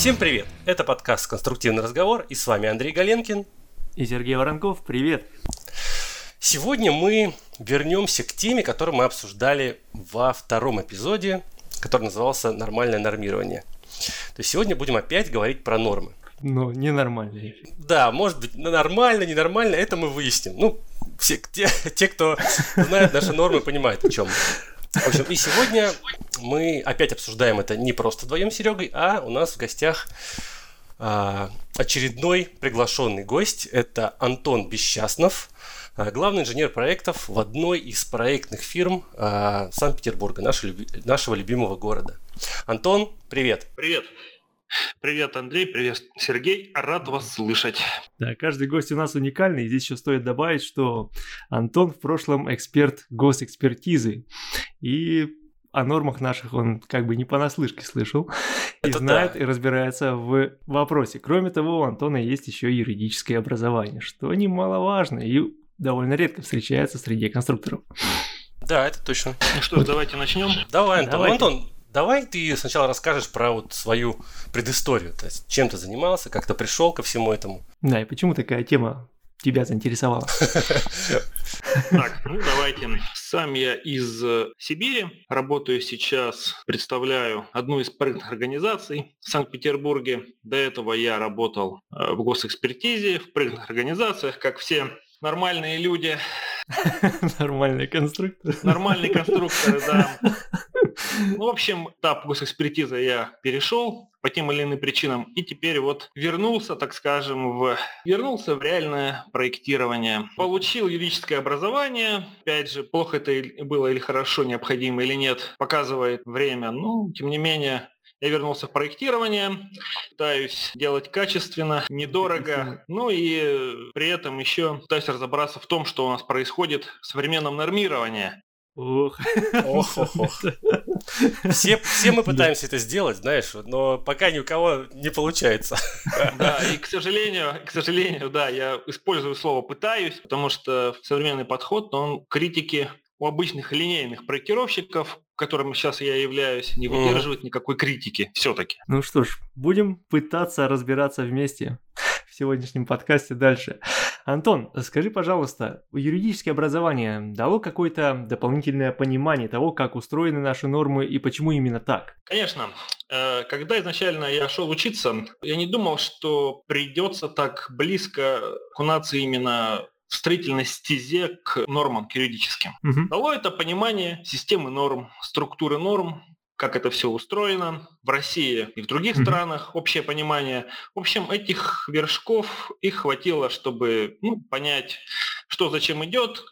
Всем привет! Это подкаст «Конструктивный разговор» и с вами Андрей Галенкин и Сергей Воронков. Привет! Сегодня мы вернемся к теме, которую мы обсуждали во втором эпизоде, который назывался «Нормальное нормирование». То есть сегодня будем опять говорить про нормы. Ну, ненормальные. Да, может быть, нормально, ненормально, это мы выясним. Ну, все, те, те, кто знает наши нормы, понимают, о чем в общем, и сегодня мы опять обсуждаем это не просто вдвоем с Серегой, а у нас в гостях а, очередной приглашенный гость. Это Антон Бесчастнов, а, главный инженер проектов в одной из проектных фирм а, Санкт-Петербурга, нашего, нашего любимого города. Антон, привет. Привет. Привет, Андрей, привет, Сергей, рад вас слышать. Да, каждый гость у нас уникальный. Здесь еще стоит добавить, что Антон в прошлом эксперт госэкспертизы. И о нормах наших он как бы не понаслышке слышал и знает да. и разбирается в вопросе. Кроме того, у Антона есть еще юридическое образование, что немаловажно и довольно редко встречается среди конструкторов. Да, это точно. Ну что ж, давайте начнем. Давай, Антон. Давайте. Антон, Давай ты сначала расскажешь про вот свою предысторию, то есть чем ты занимался, как ты пришел ко всему этому. Да, и почему такая тема тебя заинтересовала? Так, ну давайте. Сам я из э, Сибири, работаю сейчас, представляю одну из проектных организаций в Санкт-Петербурге. До этого я работал э, в госэкспертизе, в проектных организациях, как все нормальные люди. Нормальные конструкторы. Нормальные конструкторы, да. Ну, в общем, этап госэкспертизы я перешел по тем или иным причинам, и теперь вот вернулся, так скажем, в вернулся в реальное проектирование. Получил юридическое образование, опять же, плохо это было или хорошо, необходимо или нет, показывает время, но, тем не менее, я вернулся в проектирование, пытаюсь делать качественно, недорого, ну и при этом еще пытаюсь разобраться в том, что у нас происходит в современном нормировании. Ох. Ох, ох, ох. Все, все мы пытаемся это сделать, знаешь, но пока ни у кого не получается. Да, и к сожалению, к сожалению, да, я использую слово «пытаюсь», потому что современный подход, он критики у обычных линейных проектировщиков, которым сейчас я являюсь, не выдерживает никакой критики все-таки. Ну что ж, будем пытаться разбираться вместе в сегодняшнем подкасте дальше. Антон, скажи, пожалуйста, юридическое образование дало какое-то дополнительное понимание того, как устроены наши нормы и почему именно так? Конечно. Э, когда изначально я шел учиться, я не думал, что придется так близко окунаться именно строительной стезе к нормам, к юридическим. Угу. Дало это понимание системы норм, структуры норм, как это все устроено в России и в других mm-hmm. странах, общее понимание. В общем, этих вершков их хватило, чтобы ну, понять, что зачем идет,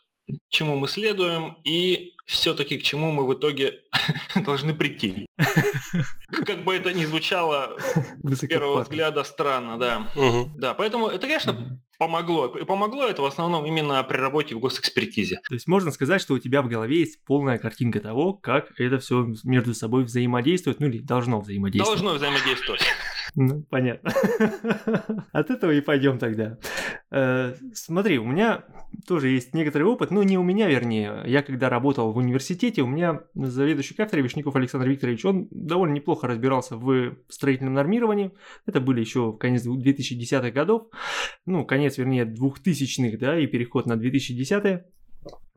чему мы следуем и все-таки к чему мы в итоге должны прийти. Как бы это ни звучало с первого взгляда странно, да. Да, поэтому это, конечно, помогло. И помогло это в основном именно при работе в госэкспертизе. То есть можно сказать, что у тебя в голове есть полная картинка того, как это все между собой взаимодействует, ну или должно взаимодействовать. Должно взаимодействовать. Ну, понятно. От этого и пойдем тогда. Э, смотри, у меня тоже есть некоторый опыт, ну не у меня, вернее. Я когда работал в университете, у меня заведующий кафедрой Вишняков Александр Викторович, он довольно неплохо разбирался в строительном нормировании. Это были еще конец 2010-х годов. Ну, конец, вернее, 2000-х, да, и переход на 2010-е.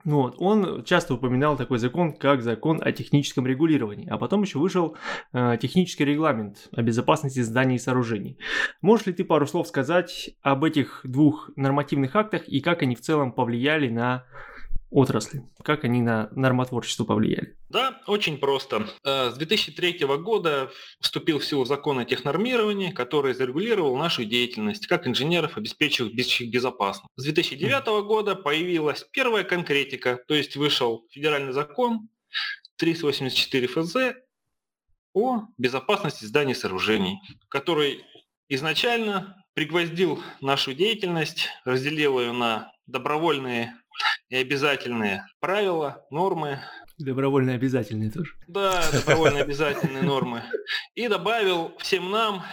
Ну вот, он часто упоминал такой закон, как закон о техническом регулировании, а потом еще вышел э, технический регламент о безопасности зданий и сооружений. Можешь ли ты пару слов сказать об этих двух нормативных актах и как они в целом повлияли на отрасли? Как они на нормотворчество повлияли? Да, очень просто. Э, с 2003 года вступил в силу закон о технормировании, который зарегулировал нашу деятельность как инженеров, обеспечивающих безопасность. С 2009 года появилась первая конкретика, то есть вышел федеральный закон 384 ФЗ о безопасности зданий и сооружений, который изначально пригвоздил нашу деятельность, разделил ее на добровольные и обязательные правила, нормы. Добровольно обязательные тоже. Да, добровольно обязательные нормы. И добавил всем нам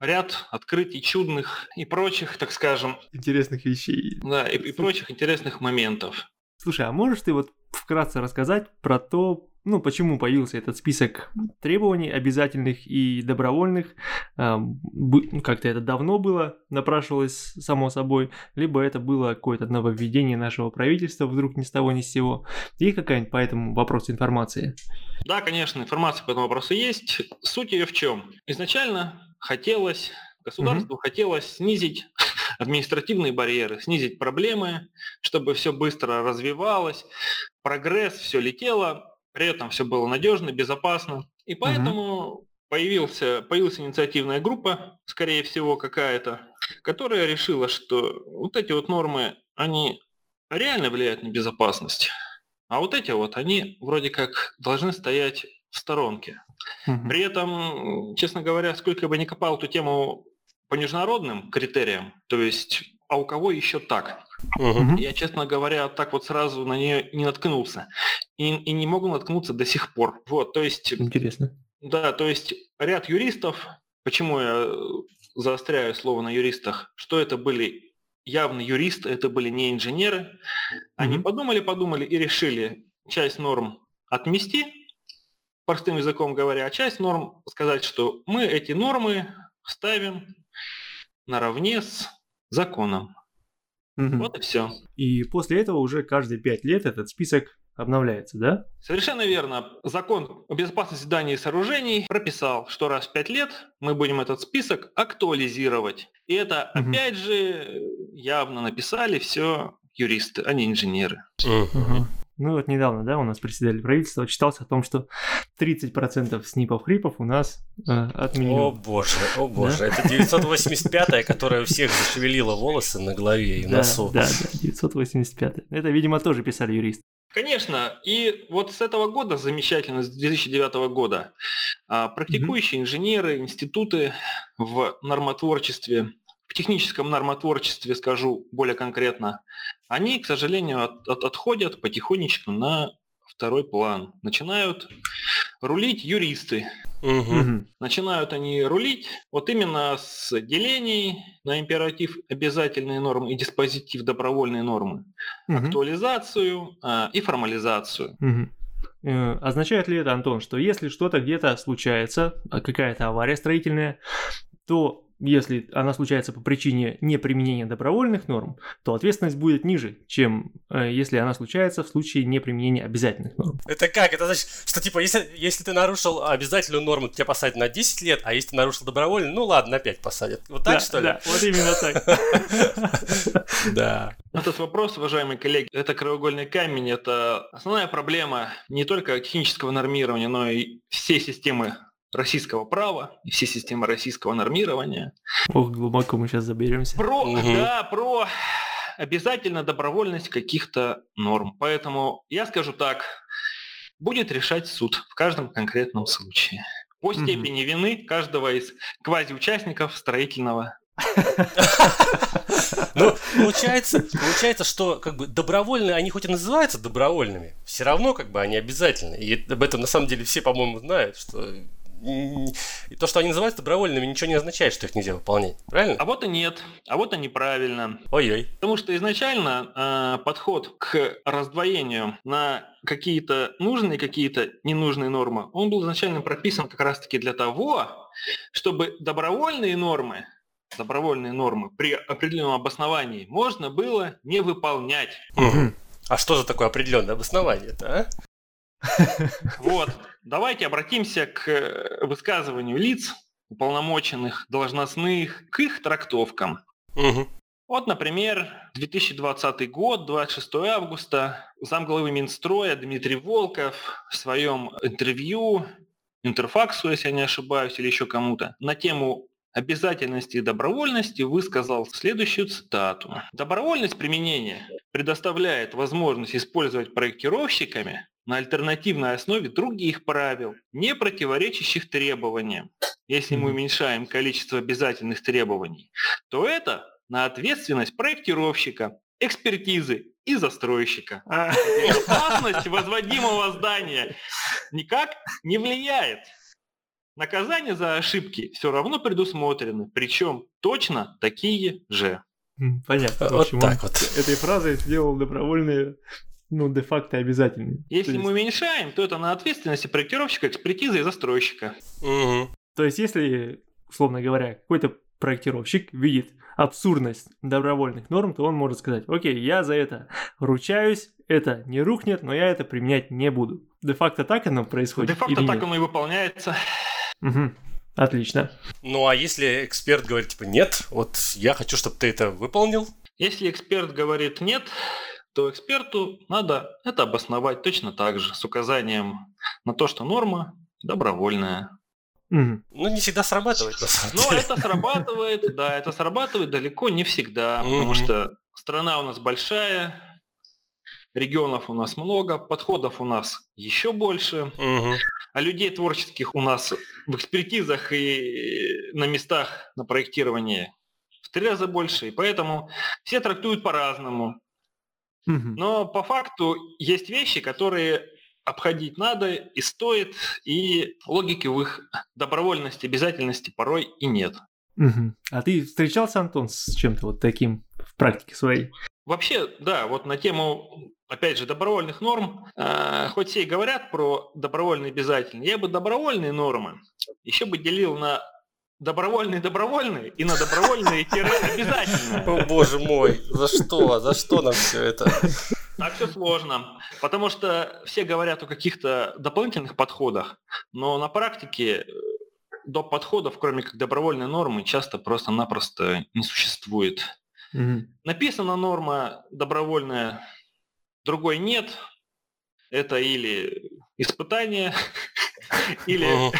ряд открытий чудных и прочих, так скажем... Интересных вещей. Да, и, и прочих интересных моментов. Слушай, а можешь ты вот вкратце рассказать про то, ну, почему появился этот список требований обязательных и добровольных. Ну, как-то это давно было, напрашивалось само собой, либо это было какое-то нововведение нашего правительства вдруг ни с того ни с сего. И какая-нибудь по этому вопросу информация? Да, конечно, информация по этому вопросу есть. Суть ее в чем? Изначально хотелось Государству угу. хотелось снизить административные барьеры, снизить проблемы, чтобы все быстро развивалось, прогресс, все летело, при этом все было надежно, безопасно. И поэтому угу. появился, появилась инициативная группа, скорее всего, какая-то, которая решила, что вот эти вот нормы, они реально влияют на безопасность. А вот эти вот, они вроде как должны стоять в сторонке. При этом, честно говоря, сколько бы ни копал эту тему по международным критериям, то есть, а у кого еще так? Угу. Я, честно говоря, так вот сразу на нее не наткнулся. И, и не могу наткнуться до сих пор. Вот, то есть... Интересно. Да, то есть ряд юристов, почему я заостряю слово на юристах, что это были явно юристы, это были не инженеры. Они угу. подумали, подумали и решили часть норм отмести, простым языком говоря, а часть норм сказать, что мы эти нормы ставим наравне с законом. Угу. Вот и все. И после этого уже каждые пять лет этот список обновляется, да? Совершенно верно. Закон о безопасности зданий и сооружений прописал, что раз в пять лет мы будем этот список актуализировать. И это, угу. опять же, явно написали все юристы, а не инженеры. Угу. Ну вот недавно, да, у нас председатель правительства читался о том, что 30% снипов-хрипов у нас э, отменено. О боже, о боже, да? это 985-я, которая у всех зашевелила волосы на голове и да, носу. Да, да, 985 Это, видимо, тоже писали юристы. Конечно, и вот с этого года, замечательно, с 2009 года, а, практикующие mm-hmm. инженеры, институты в нормотворчестве в техническом нормотворчестве, скажу более конкретно, они, к сожалению, от, от, отходят потихонечку на второй план. Начинают рулить юристы. Угу. Начинают они рулить вот именно с делений на императив обязательные нормы и диспозитив добровольные нормы, угу. актуализацию а, и формализацию. Угу. Означает ли это, Антон, что если что-то где-то случается, а, какая-то авария строительная, то если она случается по причине неприменения добровольных норм, то ответственность будет ниже, чем э, если она случается в случае неприменения обязательных норм. Это как? Это значит, что типа, если, если ты нарушил обязательную норму, то тебя посадят на 10 лет, а если ты нарушил добровольную, ну ладно, на 5 посадят. Вот так, да, что ли? Да, вот именно так. Да. Этот вопрос, уважаемые коллеги, это краеугольный камень, это основная проблема не только технического нормирования, но и всей системы российского права и все системы российского нормирования. Ох, глубоко мы сейчас заберемся. Про, угу. да, про обязательно добровольность каких-то норм. Поэтому я скажу так, будет решать суд в каждом конкретном случае. По степени угу. вины каждого из квазиучастников строительного ну, получается, получается, что как бы добровольные, они хоть и называются добровольными, все равно как бы они обязательны. И об этом на самом деле все, по-моему, знают, что то, что они называются добровольными, ничего не означает, что их нельзя выполнять. Правильно? А вот и нет. А вот и неправильно. Ой-ой. Потому что изначально э, подход к раздвоению на какие-то нужные, какие-то ненужные нормы, он был изначально прописан как раз-таки для того, чтобы добровольные нормы добровольные нормы при определенном обосновании можно было не выполнять. Угу. А что за такое определенное обоснование-то, а? Вот. Давайте обратимся к э, высказыванию лиц, уполномоченных, должностных, к их трактовкам. Угу. Вот, например, 2020 год, 26 августа, замглавы Минстроя Дмитрий Волков в своем интервью Интерфаксу, если я не ошибаюсь, или еще кому-то, на тему обязательности и добровольности высказал следующую цитату. Добровольность применения предоставляет возможность использовать проектировщиками на альтернативной основе других правил, не противоречащих требованиям. Если мы уменьшаем количество обязательных требований, то это на ответственность проектировщика, экспертизы и застройщика. А. Безопасность возводимого здания никак не влияет. Наказания за ошибки все равно предусмотрены, причем точно такие же. Понятно. Вот так вот. Этой фразой сделал добровольные ну, де-факто обязательный. Если есть... мы уменьшаем, то это на ответственности проектировщика, экспертизы и застройщика. Угу. То есть, если, условно говоря, какой-то проектировщик видит абсурдность добровольных норм, то он может сказать, окей, я за это ручаюсь, это не рухнет, но я это применять не буду. Де-факто так оно происходит? Де-факто так нет? оно и выполняется. Угу. Отлично. Ну а если эксперт говорит, типа, нет, вот я хочу, чтобы ты это выполнил? Если эксперт говорит нет, то эксперту надо это обосновать точно так же, с указанием на то, что норма добровольная. Угу. Ну, не всегда срабатывает, на самом Но деле. это срабатывает, да, это срабатывает далеко не всегда, угу. потому что страна у нас большая, регионов у нас много, подходов у нас еще больше, угу. а людей творческих у нас в экспертизах и на местах на проектировании в три раза больше, и поэтому все трактуют по-разному. Но по факту есть вещи, которые обходить надо и стоит, и логики в их добровольности, обязательности порой и нет. Угу. А ты встречался, Антон, с чем-то вот таким в практике своей? Вообще, да, вот на тему, опять же, добровольных норм, э, хоть все и говорят про добровольные обязательные, я бы добровольные нормы еще бы делил на добровольные добровольные и на добровольные тире обязательно. О боже мой, за что? За что нам все это? Так все сложно, потому что все говорят о каких-то дополнительных подходах, но на практике э, до подходов, кроме как добровольной нормы, часто просто-напросто не существует. mm Написана норма добровольная, другой нет. Это или испытание, или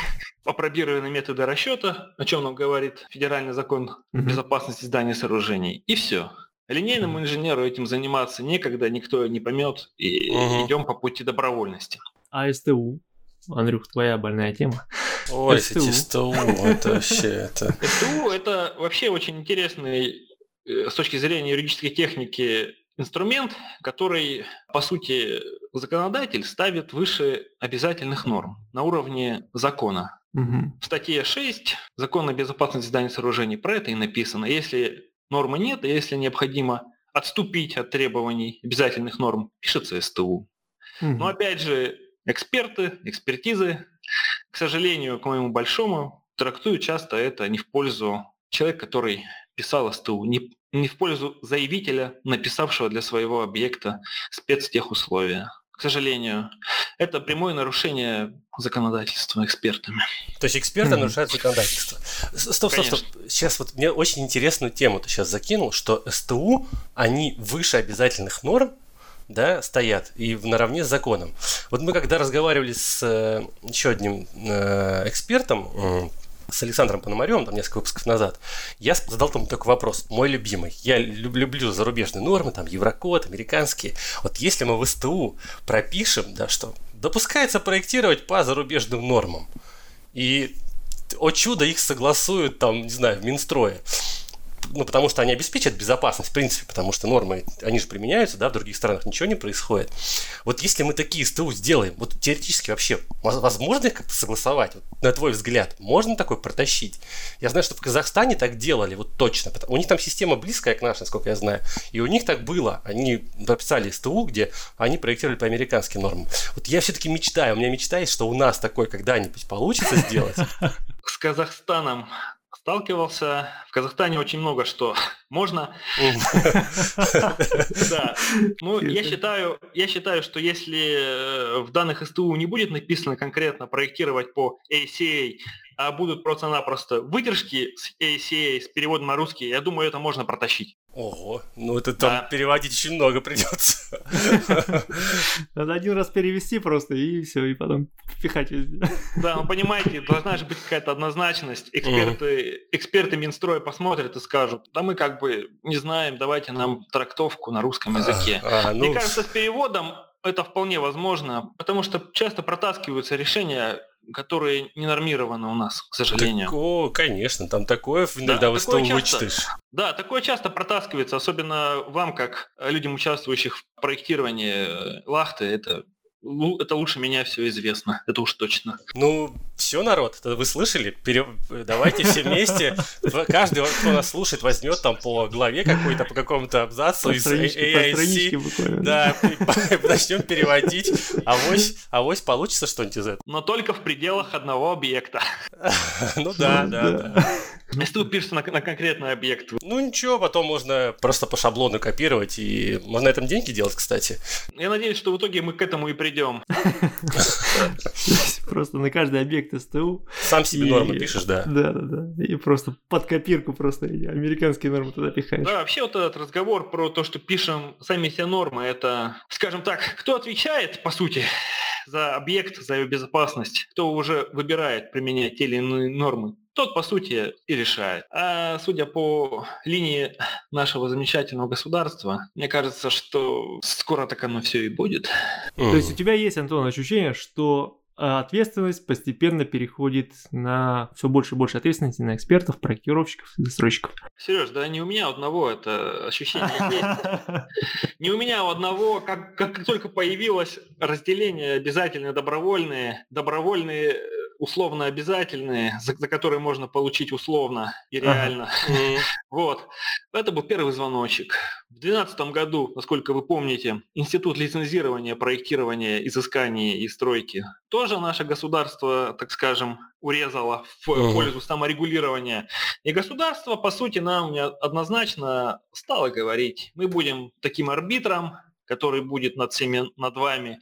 опробированные методы расчета, о чем нам говорит федеральный закон безопасности зданий и сооружений, и все. Линейному инженеру этим заниматься некогда, никто не поймет, и угу. идем по пути добровольности. А СТУ? Андрюх, твоя больная тема. Ой, СТУ, СТУ это вообще... Это... СТУ это вообще очень интересный э, с точки зрения юридической техники инструмент, который, по сути, законодатель ставит выше обязательных норм на уровне закона. Угу. В статье 6 Закона о безопасности зданий и сооружений про это и написано. Если нормы нет, и если необходимо отступить от требований обязательных норм, пишется СТУ. Угу. Но опять же, эксперты, экспертизы, к сожалению, к моему большому, трактуют часто это не в пользу человека, который писал СТУ, не, не в пользу заявителя, написавшего для своего объекта спецтехусловия к сожалению. Это прямое нарушение законодательства экспертами. То есть эксперты mm-hmm. нарушают законодательство. Стоп, стоп, стоп. Сейчас вот мне очень интересную тему ты сейчас закинул, что СТУ, они выше обязательных норм, да, стоят и в наравне с законом. Вот мы когда разговаривали с э, еще одним э, экспертом, с Александром Пономаревым, там несколько выпусков назад, я задал там такой вопрос, мой любимый. Я люблю зарубежные нормы, там Еврокод, американские. Вот если мы в СТУ пропишем, да, что допускается проектировать по зарубежным нормам, и о чудо их согласуют там, не знаю, в Минстрое ну, потому что они обеспечат безопасность, в принципе, потому что нормы, они же применяются, да, в других странах ничего не происходит. Вот если мы такие СТУ сделаем, вот теоретически вообще, возможно их как-то согласовать, вот, на твой взгляд, можно такое протащить? Я знаю, что в Казахстане так делали, вот точно, у них там система близкая к нашей, насколько я знаю, и у них так было, они написали СТУ, где они проектировали по американским нормам. Вот я все-таки мечтаю, у меня мечта есть, что у нас такое когда-нибудь получится сделать. С Казахстаном сталкивался. В Казахстане очень много что можно. Да. Ну, я считаю, я считаю, что если э, в данных СТУ не будет написано конкретно проектировать по ACA, а будут просто-напросто выдержки с ACA, с переводом на русский, я думаю, это можно протащить. Ого, ну это там да. переводить очень много придется. Надо один раз перевести просто и все, и потом впихать везде. Да, ну понимаете, должна же быть какая-то однозначность. Эксперты, эксперты Минстроя посмотрят и скажут, да мы как бы не знаем, давайте нам трактовку на русском языке. А, ну... Мне кажется, с переводом это вполне возможно, потому что часто протаскиваются решения которые не нормированы у нас, к сожалению. Так, о, конечно, там такое иногда да, СТУ вычитаешь. Да, такое часто протаскивается, особенно вам, как людям, участвующих в проектировании э, лахты, это ну, это лучше меня все известно, это уж точно. Ну, все, народ, вы слышали? Пере... Давайте все вместе, каждый, кто нас слушает, возьмет там по главе какой-то, по какому-то абзацу из AIC, да, начнем переводить, авось, авось получится что-нибудь из этого. Но только в пределах одного объекта. Ну да, да, да. Если ты упишься на, на конкретный объект. Ну ничего, потом можно просто по шаблону копировать, и можно на этом деньги делать, кстати. Я надеюсь, что в итоге мы к этому и придем. Просто на каждый объект СТУ. Сам себе нормы пишешь, да. Да, да, да. И просто под копирку просто американские нормы туда пихаешь. Да, вообще вот этот разговор про то, что пишем сами себе нормы, это, скажем так, кто отвечает, по сути, за объект, за его безопасность, кто уже выбирает применять те или иные нормы тот, по сути, и решает. А судя по линии нашего замечательного государства, мне кажется, что скоро так оно все и будет. То есть у тебя есть, Антон, ощущение, что а, ответственность постепенно переходит на все больше и больше ответственности на экспертов, проектировщиков и застройщиков. Сереж, да не у меня одного это ощущение есть. Не у меня одного, как, как только появилось разделение обязательные, добровольные, добровольные условно обязательные, за, за которые можно получить условно и реально. Ага. Вот. Это был первый звоночек. В 2012 году, насколько вы помните, Институт лицензирования, проектирования, изыскания и стройки тоже наше государство, так скажем, урезало в пользу саморегулирования. И государство, по сути, нам однозначно стало говорить, мы будем таким арбитром, который будет над всеми, над вами.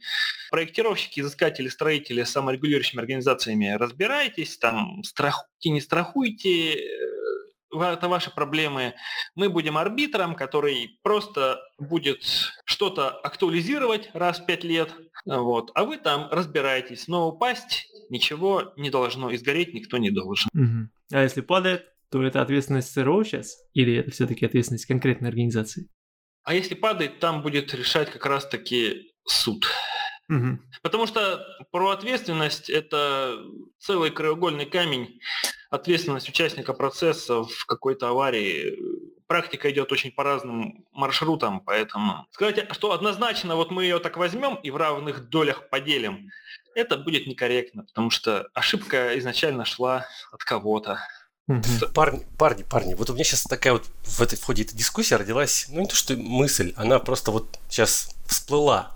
Проектировщики, изыскатели, строители саморегулирующими организациями разбирайтесь, там страхуйте, не страхуйте, э, это ваши проблемы. Мы будем арбитром, который просто будет что-то актуализировать раз в пять лет, вот, а вы там разбираетесь. Но упасть ничего не должно, изгореть никто не должен. Угу. А если падает, то это ответственность СРО сейчас? Или это все-таки ответственность конкретной организации? А если падает, там будет решать как раз-таки суд. Угу. Потому что про ответственность это целый краеугольный камень. Ответственность участника процесса в какой-то аварии. Практика идет очень по разным маршрутам, поэтому сказать, что однозначно вот мы ее так возьмем и в равных долях поделим, это будет некорректно, потому что ошибка изначально шла от кого-то. Угу. Парни, парни, парни, вот у меня сейчас такая вот в, этой, в ходе этой дискуссии родилась, ну не то что мысль, она просто вот сейчас всплыла.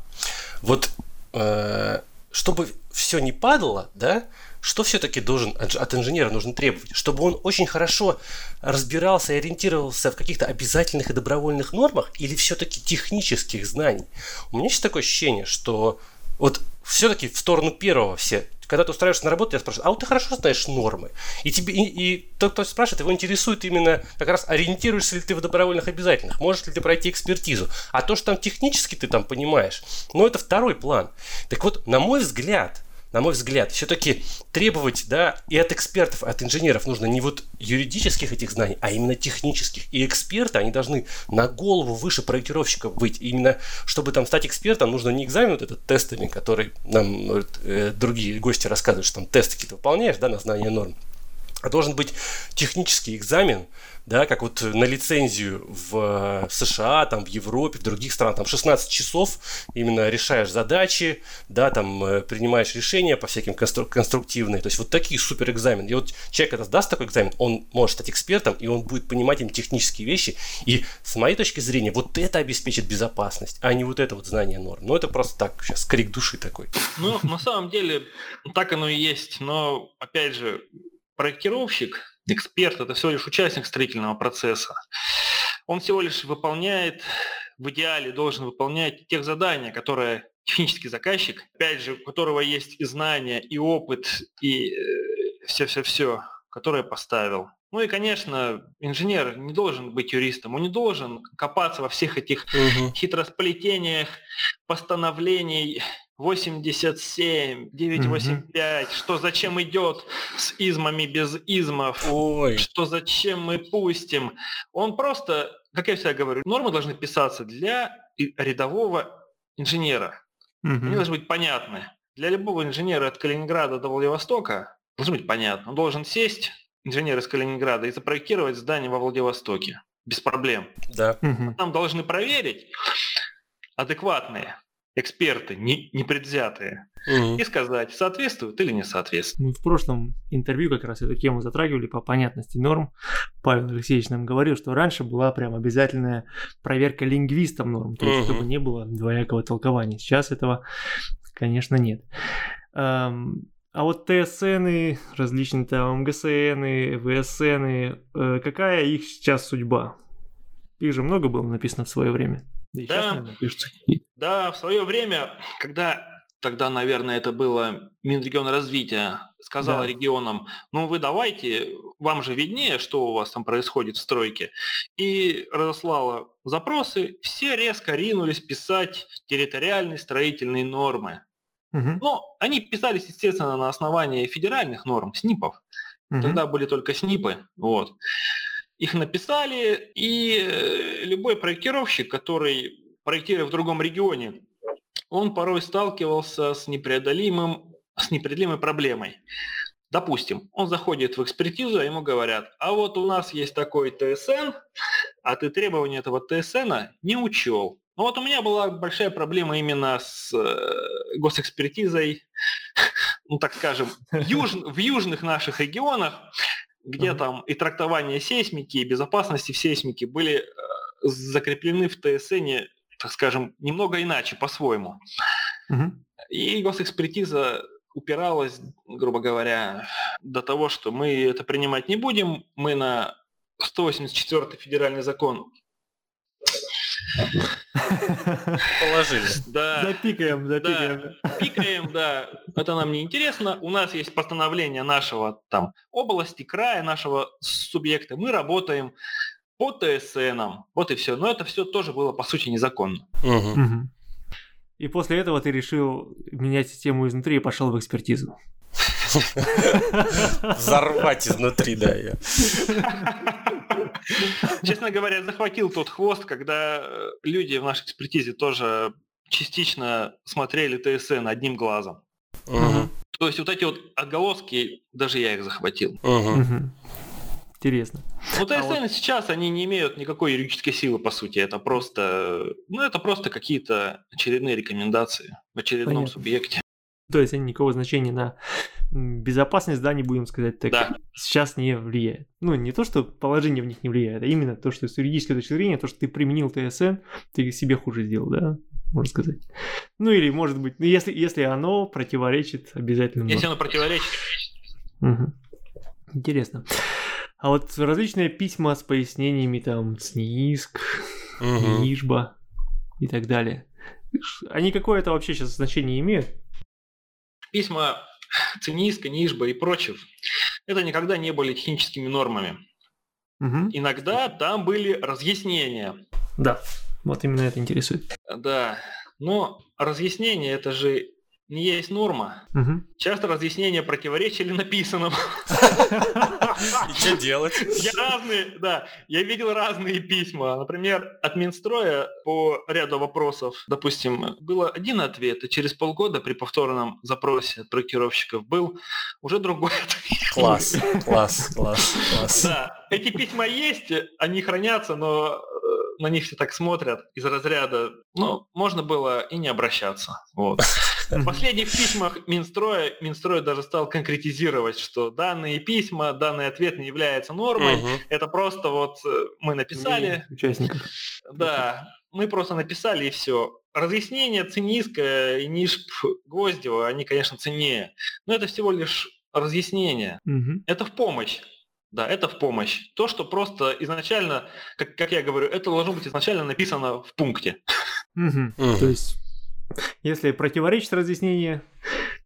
Вот э, чтобы все не падало, да, что все-таки должен от инженера нужно требовать? Чтобы он очень хорошо разбирался и ориентировался в каких-то обязательных и добровольных нормах или все-таки технических знаний? У меня сейчас такое ощущение, что вот все-таки в сторону первого все когда ты устраиваешься на работу, я спрашиваю, а вот ты хорошо знаешь нормы? И тебе и, и тот, кто спрашивает, его интересует именно как раз ориентируешься ли ты в добровольных обязательных, можешь ли ты пройти экспертизу. А то, что там технически ты там понимаешь, ну это второй план. Так вот, на мой взгляд, на мой взгляд, все-таки требовать, да, и от экспертов, от инженеров нужно не вот юридических этих знаний, а именно технических. И эксперты, они должны на голову выше проектировщиков быть. И именно, чтобы там стать экспертом, нужно не экзамен вот этот тестами, который нам э, другие гости рассказывают, что там тесты какие-то выполняешь, да, на знание норм. Должен быть технический экзамен, да, как вот на лицензию в США, там, в Европе, в других странах, там 16 часов именно решаешь задачи, да, там э, принимаешь решения по всяким констру- конструктивные, то есть вот такие супер экзамены. И вот человек, когда сдаст такой экзамен, он может стать экспертом, и он будет понимать им технические вещи, и с моей точки зрения, вот это обеспечит безопасность, а не вот это вот знание норм. Ну, это просто так, сейчас крик души такой. Ну, на самом деле, так оно и есть, но, опять же, проектировщик, эксперт – это всего лишь участник строительного процесса. Он всего лишь выполняет, в идеале должен выполнять тех задания, которые технический заказчик, опять же, у которого есть и знания, и опыт, и все-все-все, э, которое поставил. Ну и, конечно, инженер не должен быть юристом, он не должен копаться во всех этих угу. хитросплетениях постановлений 87, 985, угу. что зачем идет с измами без измов, Ой. что зачем мы пустим. Он просто, как я всегда говорю, нормы должны писаться для рядового инженера. Угу. Они должны быть понятны. Для любого инженера от Калининграда до Владивостока должно быть понятно. Он должен сесть, инженер из Калининграда, и запроектировать здание во Владивостоке. Без проблем. Да. Угу. Там должны проверить адекватные эксперты, не, непредвзятые, угу. и сказать, соответствует или не соответствует. Мы в прошлом интервью как раз эту тему затрагивали по понятности норм. Павел Алексеевич нам говорил, что раньше была прям обязательная проверка лингвистом норм, то есть угу. чтобы не было двоякого толкования. Сейчас этого, конечно, нет. А вот ТСН, различные там МГСН, ВСН, э, какая их сейчас судьба? Их же много было написано в свое время. Да, да, да, в свое время, когда тогда, наверное, это было Минрегионразвития, сказал да. регионам, ну вы давайте, вам же виднее, что у вас там происходит в стройке. И разослала запросы, все резко ринулись писать территориальные строительные нормы. Угу. Но они писались, естественно, на основании федеральных норм, СНИПов. Угу. Тогда были только СНИПы. Вот. Их написали, и э, любой проектировщик, который проектирует в другом регионе, он порой сталкивался с непреодолимым, с непреодолимой проблемой. Допустим, он заходит в экспертизу, а ему говорят, а вот у нас есть такой ТСН, а ты требования этого ТСН не учел. Ну вот у меня была большая проблема именно с э, госэкспертизой, ну так скажем, в южных наших регионах, где там и трактование сейсмики, и безопасности в сейсмике были э, закреплены в ТСН так скажем, немного иначе, по-своему. Угу. И госэкспертиза упиралась, грубо говоря, до того, что мы это принимать не будем, мы на 184 федеральный закон Положили. Да. Запикаем, запикаем. Да, пикаем, да. Это нам не интересно. У нас есть постановление нашего там области, края, нашего субъекта. Мы работаем по ТСНам. Вот и все. Но это все тоже было, по сути, незаконно. Угу. И после этого ты решил менять систему изнутри и пошел в экспертизу. Взорвать изнутри, да, я. Честно говоря, захватил тот хвост, когда э, люди в нашей экспертизе тоже частично смотрели ТСН одним глазом. Угу. То есть вот эти вот отголоски, даже я их захватил. Угу. Интересно. Ну, ТСН а вот... сейчас, они не имеют никакой юридической силы, по сути. Это просто, ну, это просто какие-то очередные рекомендации в очередном Понятно. субъекте. То есть они никакого значения на безопасность, да, не будем сказать так, да. сейчас не влияет. Ну, не то, что положение в них не влияет, а именно то, что с юридической точки зрения, то, что ты применил ТСН, ты себе хуже сделал, да, можно сказать. Ну, или, может быть, ну, если, если оно противоречит обязательно. Если оно противоречит. Угу. Интересно. А вот различные письма с пояснениями там СНИСК, угу. НИЖБА и так далее. Они какое-то вообще сейчас значение имеют? Письма ЦНИСКа, НИЖБА и прочих, это никогда не были техническими нормами. Угу. Иногда там были разъяснения. Да, вот именно это интересует. Да, но разъяснение это же не есть норма. Угу. Часто разъяснения противоречили написанному. И что делать? Я разные, да, я видел разные письма. Например, от Минстроя по ряду вопросов, допустим, было один ответ, и через полгода при повторном запросе от проектировщиков был уже другой ответ. Класс, класс, класс, класс. Да, эти письма есть, они хранятся, но на них все так смотрят из разряда, ну, можно было и не обращаться. Вот. В последних письмах Минстроя, Минстрой даже стал конкретизировать, что данные письма, данный ответ не является нормой. Угу. Это просто вот э, мы написали. Участников. Да, мы просто написали и все. Разъяснение Цениска и Нишп Гвоздева, они, конечно, ценнее. Но это всего лишь разъяснение. Угу. Это в помощь. Да, это в помощь. То, что просто изначально, как, как я говорю, это должно быть изначально написано в пункте. То есть если противоречит разъяснение,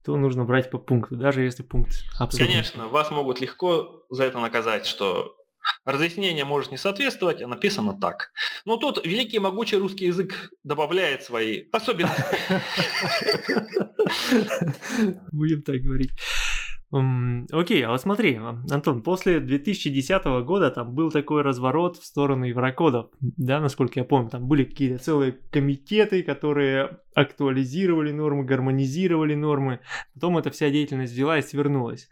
то нужно брать по пункту, даже если пункт абсолютно... Конечно, вас могут легко за это наказать, что разъяснение может не соответствовать, а написано так. Но тут великий могучий русский язык добавляет свои особенности. Будем так говорить. Окей, а вот смотри, Антон, после 2010 года там был такой разворот в сторону еврокодов, да, насколько я помню, там были какие-то целые комитеты, которые актуализировали нормы, гармонизировали нормы, потом эта вся деятельность взяла и свернулась.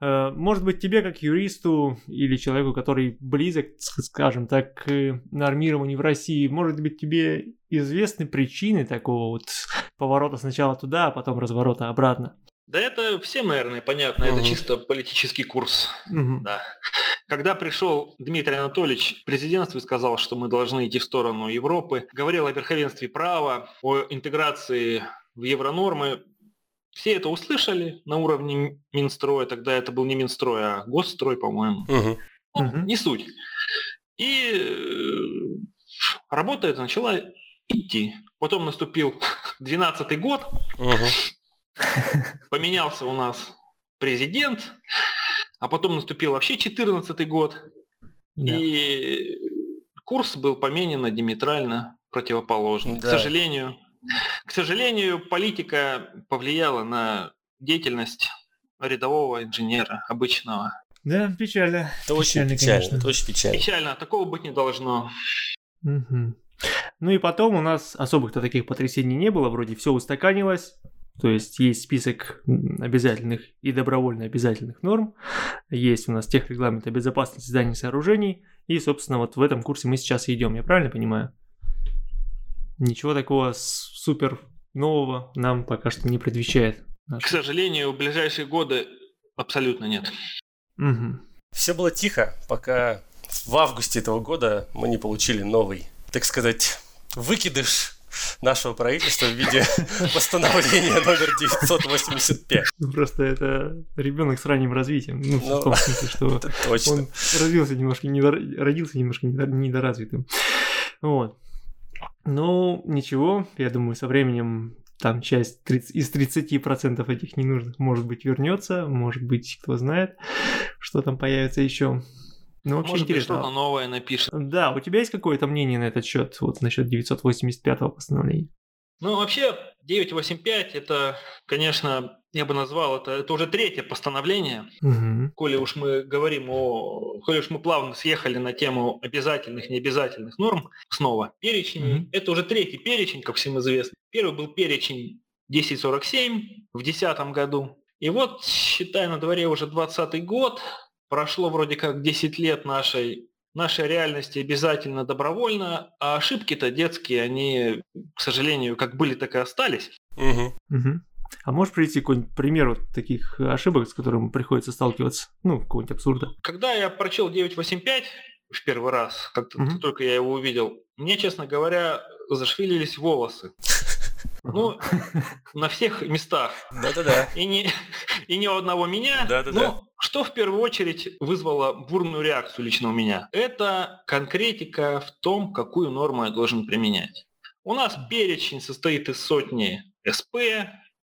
Э, может быть, тебе как юристу или человеку, который близок, скажем так, к нормированию в России, может быть, тебе известны причины такого вот поворота сначала туда, а потом разворота обратно? Да это всем, наверное, понятно, угу. это чисто политический курс. Угу. Да. Когда пришел Дмитрий Анатольевич в президентство и сказал, что мы должны идти в сторону Европы, говорил о верховенстве права, о интеграции в евронормы, все это услышали на уровне Минстроя, тогда это был не Минстрой, а Госстрой, по-моему. Угу. Ну, угу. Не суть. И э, работа эта начала идти. Потом наступил 12 год, угу. Поменялся у нас президент, а потом наступил вообще 14 год. Да. И курс был поменен на диаметрально противоположный. Да. К сожалению, к сожалению, политика повлияла на деятельность рядового инженера, обычного. Да, печально. Это очень печально, конечно. это очень печально. Печально, такого быть не должно. Угу. Ну и потом у нас особых-то таких потрясений не было, вроде все устаканилось, то есть есть список обязательных и добровольно обязательных норм, есть у нас тех регламент о безопасности зданий и сооружений, и, собственно, вот в этом курсе мы сейчас и идем, я правильно понимаю? Ничего такого супер нового нам пока что не предвещает. Наш... К сожалению, в ближайшие годы абсолютно нет. Угу. Все было тихо, пока в августе этого года мы не получили новый, так сказать, выкидыш нашего правительства в виде постановления номер 985. Ну, просто это ребенок с ранним развитием. Ну, в ну, том смысле, что точно. он родился немножко, недор... родился немножко недоразвитым. Вот. Ну, ничего, я думаю, со временем там часть 30, из 30% этих ненужных, может быть, вернется, может быть, кто знает, что там появится еще. Ну, вообще Может интересно. быть, что-то новое напишет. Да, у тебя есть какое-то мнение на этот счет, вот насчет 985-го постановления? Ну, вообще, 985 это, конечно, я бы назвал это, это уже третье постановление. Угу. Коли уж мы говорим о, коли уж мы плавно съехали на тему обязательных, необязательных норм, снова перечень, угу. это уже третий перечень, как всем известно. Первый был перечень 1047 в 2010 году. И вот, считай, на дворе уже 20 год, прошло вроде как 10 лет нашей, нашей реальности обязательно добровольно, а ошибки-то детские, они, к сожалению, как были, так и остались. Угу. Угу. А можешь привести какой-нибудь пример вот таких ошибок, с которыми приходится сталкиваться? Ну, какого-нибудь абсурда. Когда я прочел 985 в первый раз, как угу. только я его увидел, мне, честно говоря, зашвилились волосы. Ну, на всех местах. Да-да-да. И не, и не у одного меня. Да-да-да. Что в первую очередь вызвало бурную реакцию лично у меня? Это конкретика в том, какую норму я должен применять. У нас перечень состоит из сотни СП,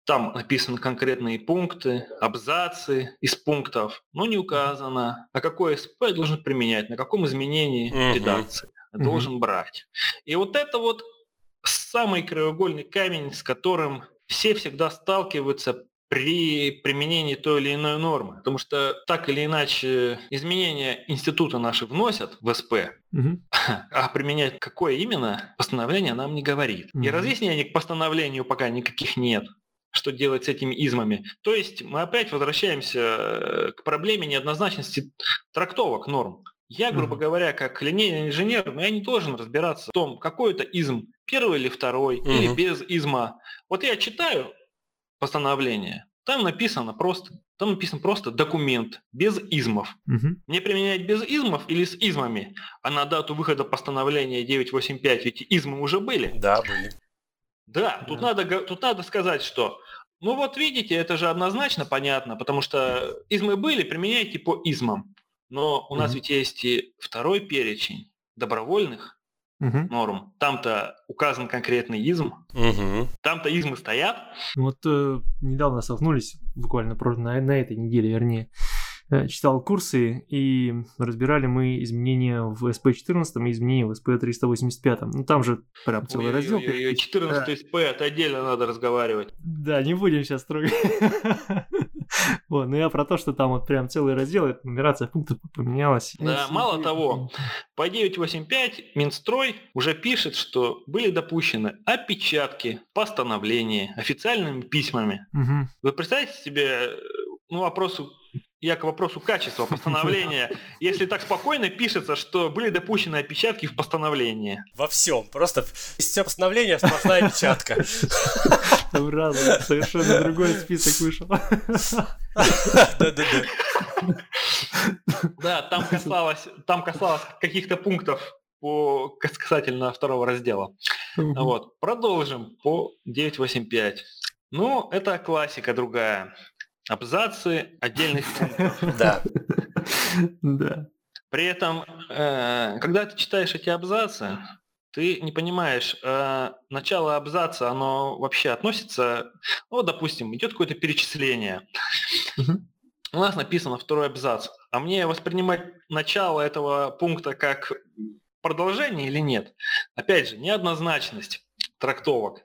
там написаны конкретные пункты, абзацы из пунктов, но не указано, а какой СП я должен применять, на каком изменении редакции я должен брать. И вот это вот самый краеугольный камень, с которым все всегда сталкиваются при применении той или иной нормы. Потому что так или иначе изменения института наши вносят в СП, угу. а применять какое именно постановление нам не говорит. Угу. И разъяснений к постановлению пока никаких нет что делать с этими измами. То есть мы опять возвращаемся э, к проблеме неоднозначности трактовок норм. Я, грубо mm-hmm. говоря, как линейный инженер, но я не должен разбираться в том, какой это изм, первый или второй, mm-hmm. или без изма. Вот я читаю постановление, там написано просто, там написан просто документ без измов. Угу. Мне применять без измов или с измами? А на дату выхода постановления 985 ведь измы уже были. Да, были. Да, тут, да. Надо, тут надо сказать, что ну вот видите, это же однозначно понятно, потому что измы были, применяйте по измам. Но у нас ведь есть и второй перечень добровольных угу. норм. Там-то указан конкретный изм. Угу. Там-то измы стоят. Вот э, недавно столкнулись, буквально на, на этой неделе, вернее, Э, читал курсы, и разбирали мы изменения в SP14 и изменения в SP385. Ну, там же прям целый ой, раздел. Ой, ой, 14 да. SP, это отдельно надо разговаривать. Да, не будем сейчас трогать. Вот, но я про то, что там вот прям целый раздел, это нумерация пунктов поменялась. Да, мало того, по 985 Минстрой уже пишет, что были допущены опечатки постановления официальными письмами. Угу. Вы представляете себе, ну, вопросу я к вопросу качества постановления. Если так спокойно пишется, что были допущены опечатки в постановлении. Во всем. Просто все постановление сплошная опечатка. Там разом совершенно другой список вышел. Да-да-да. Да, там касалось, там касалось каких-то пунктов по касательно второго раздела. Вот. Продолжим по 9.8.5. Ну, это классика другая. Абзацы отдельных пунктов. Да. Да. При этом, э, когда ты читаешь эти абзацы, ты не понимаешь, э, начало абзаца, оно вообще относится, ну, допустим, идет какое-то перечисление. У нас написано второй абзац, а мне воспринимать начало этого пункта как продолжение или нет? Опять же, неоднозначность трактовок.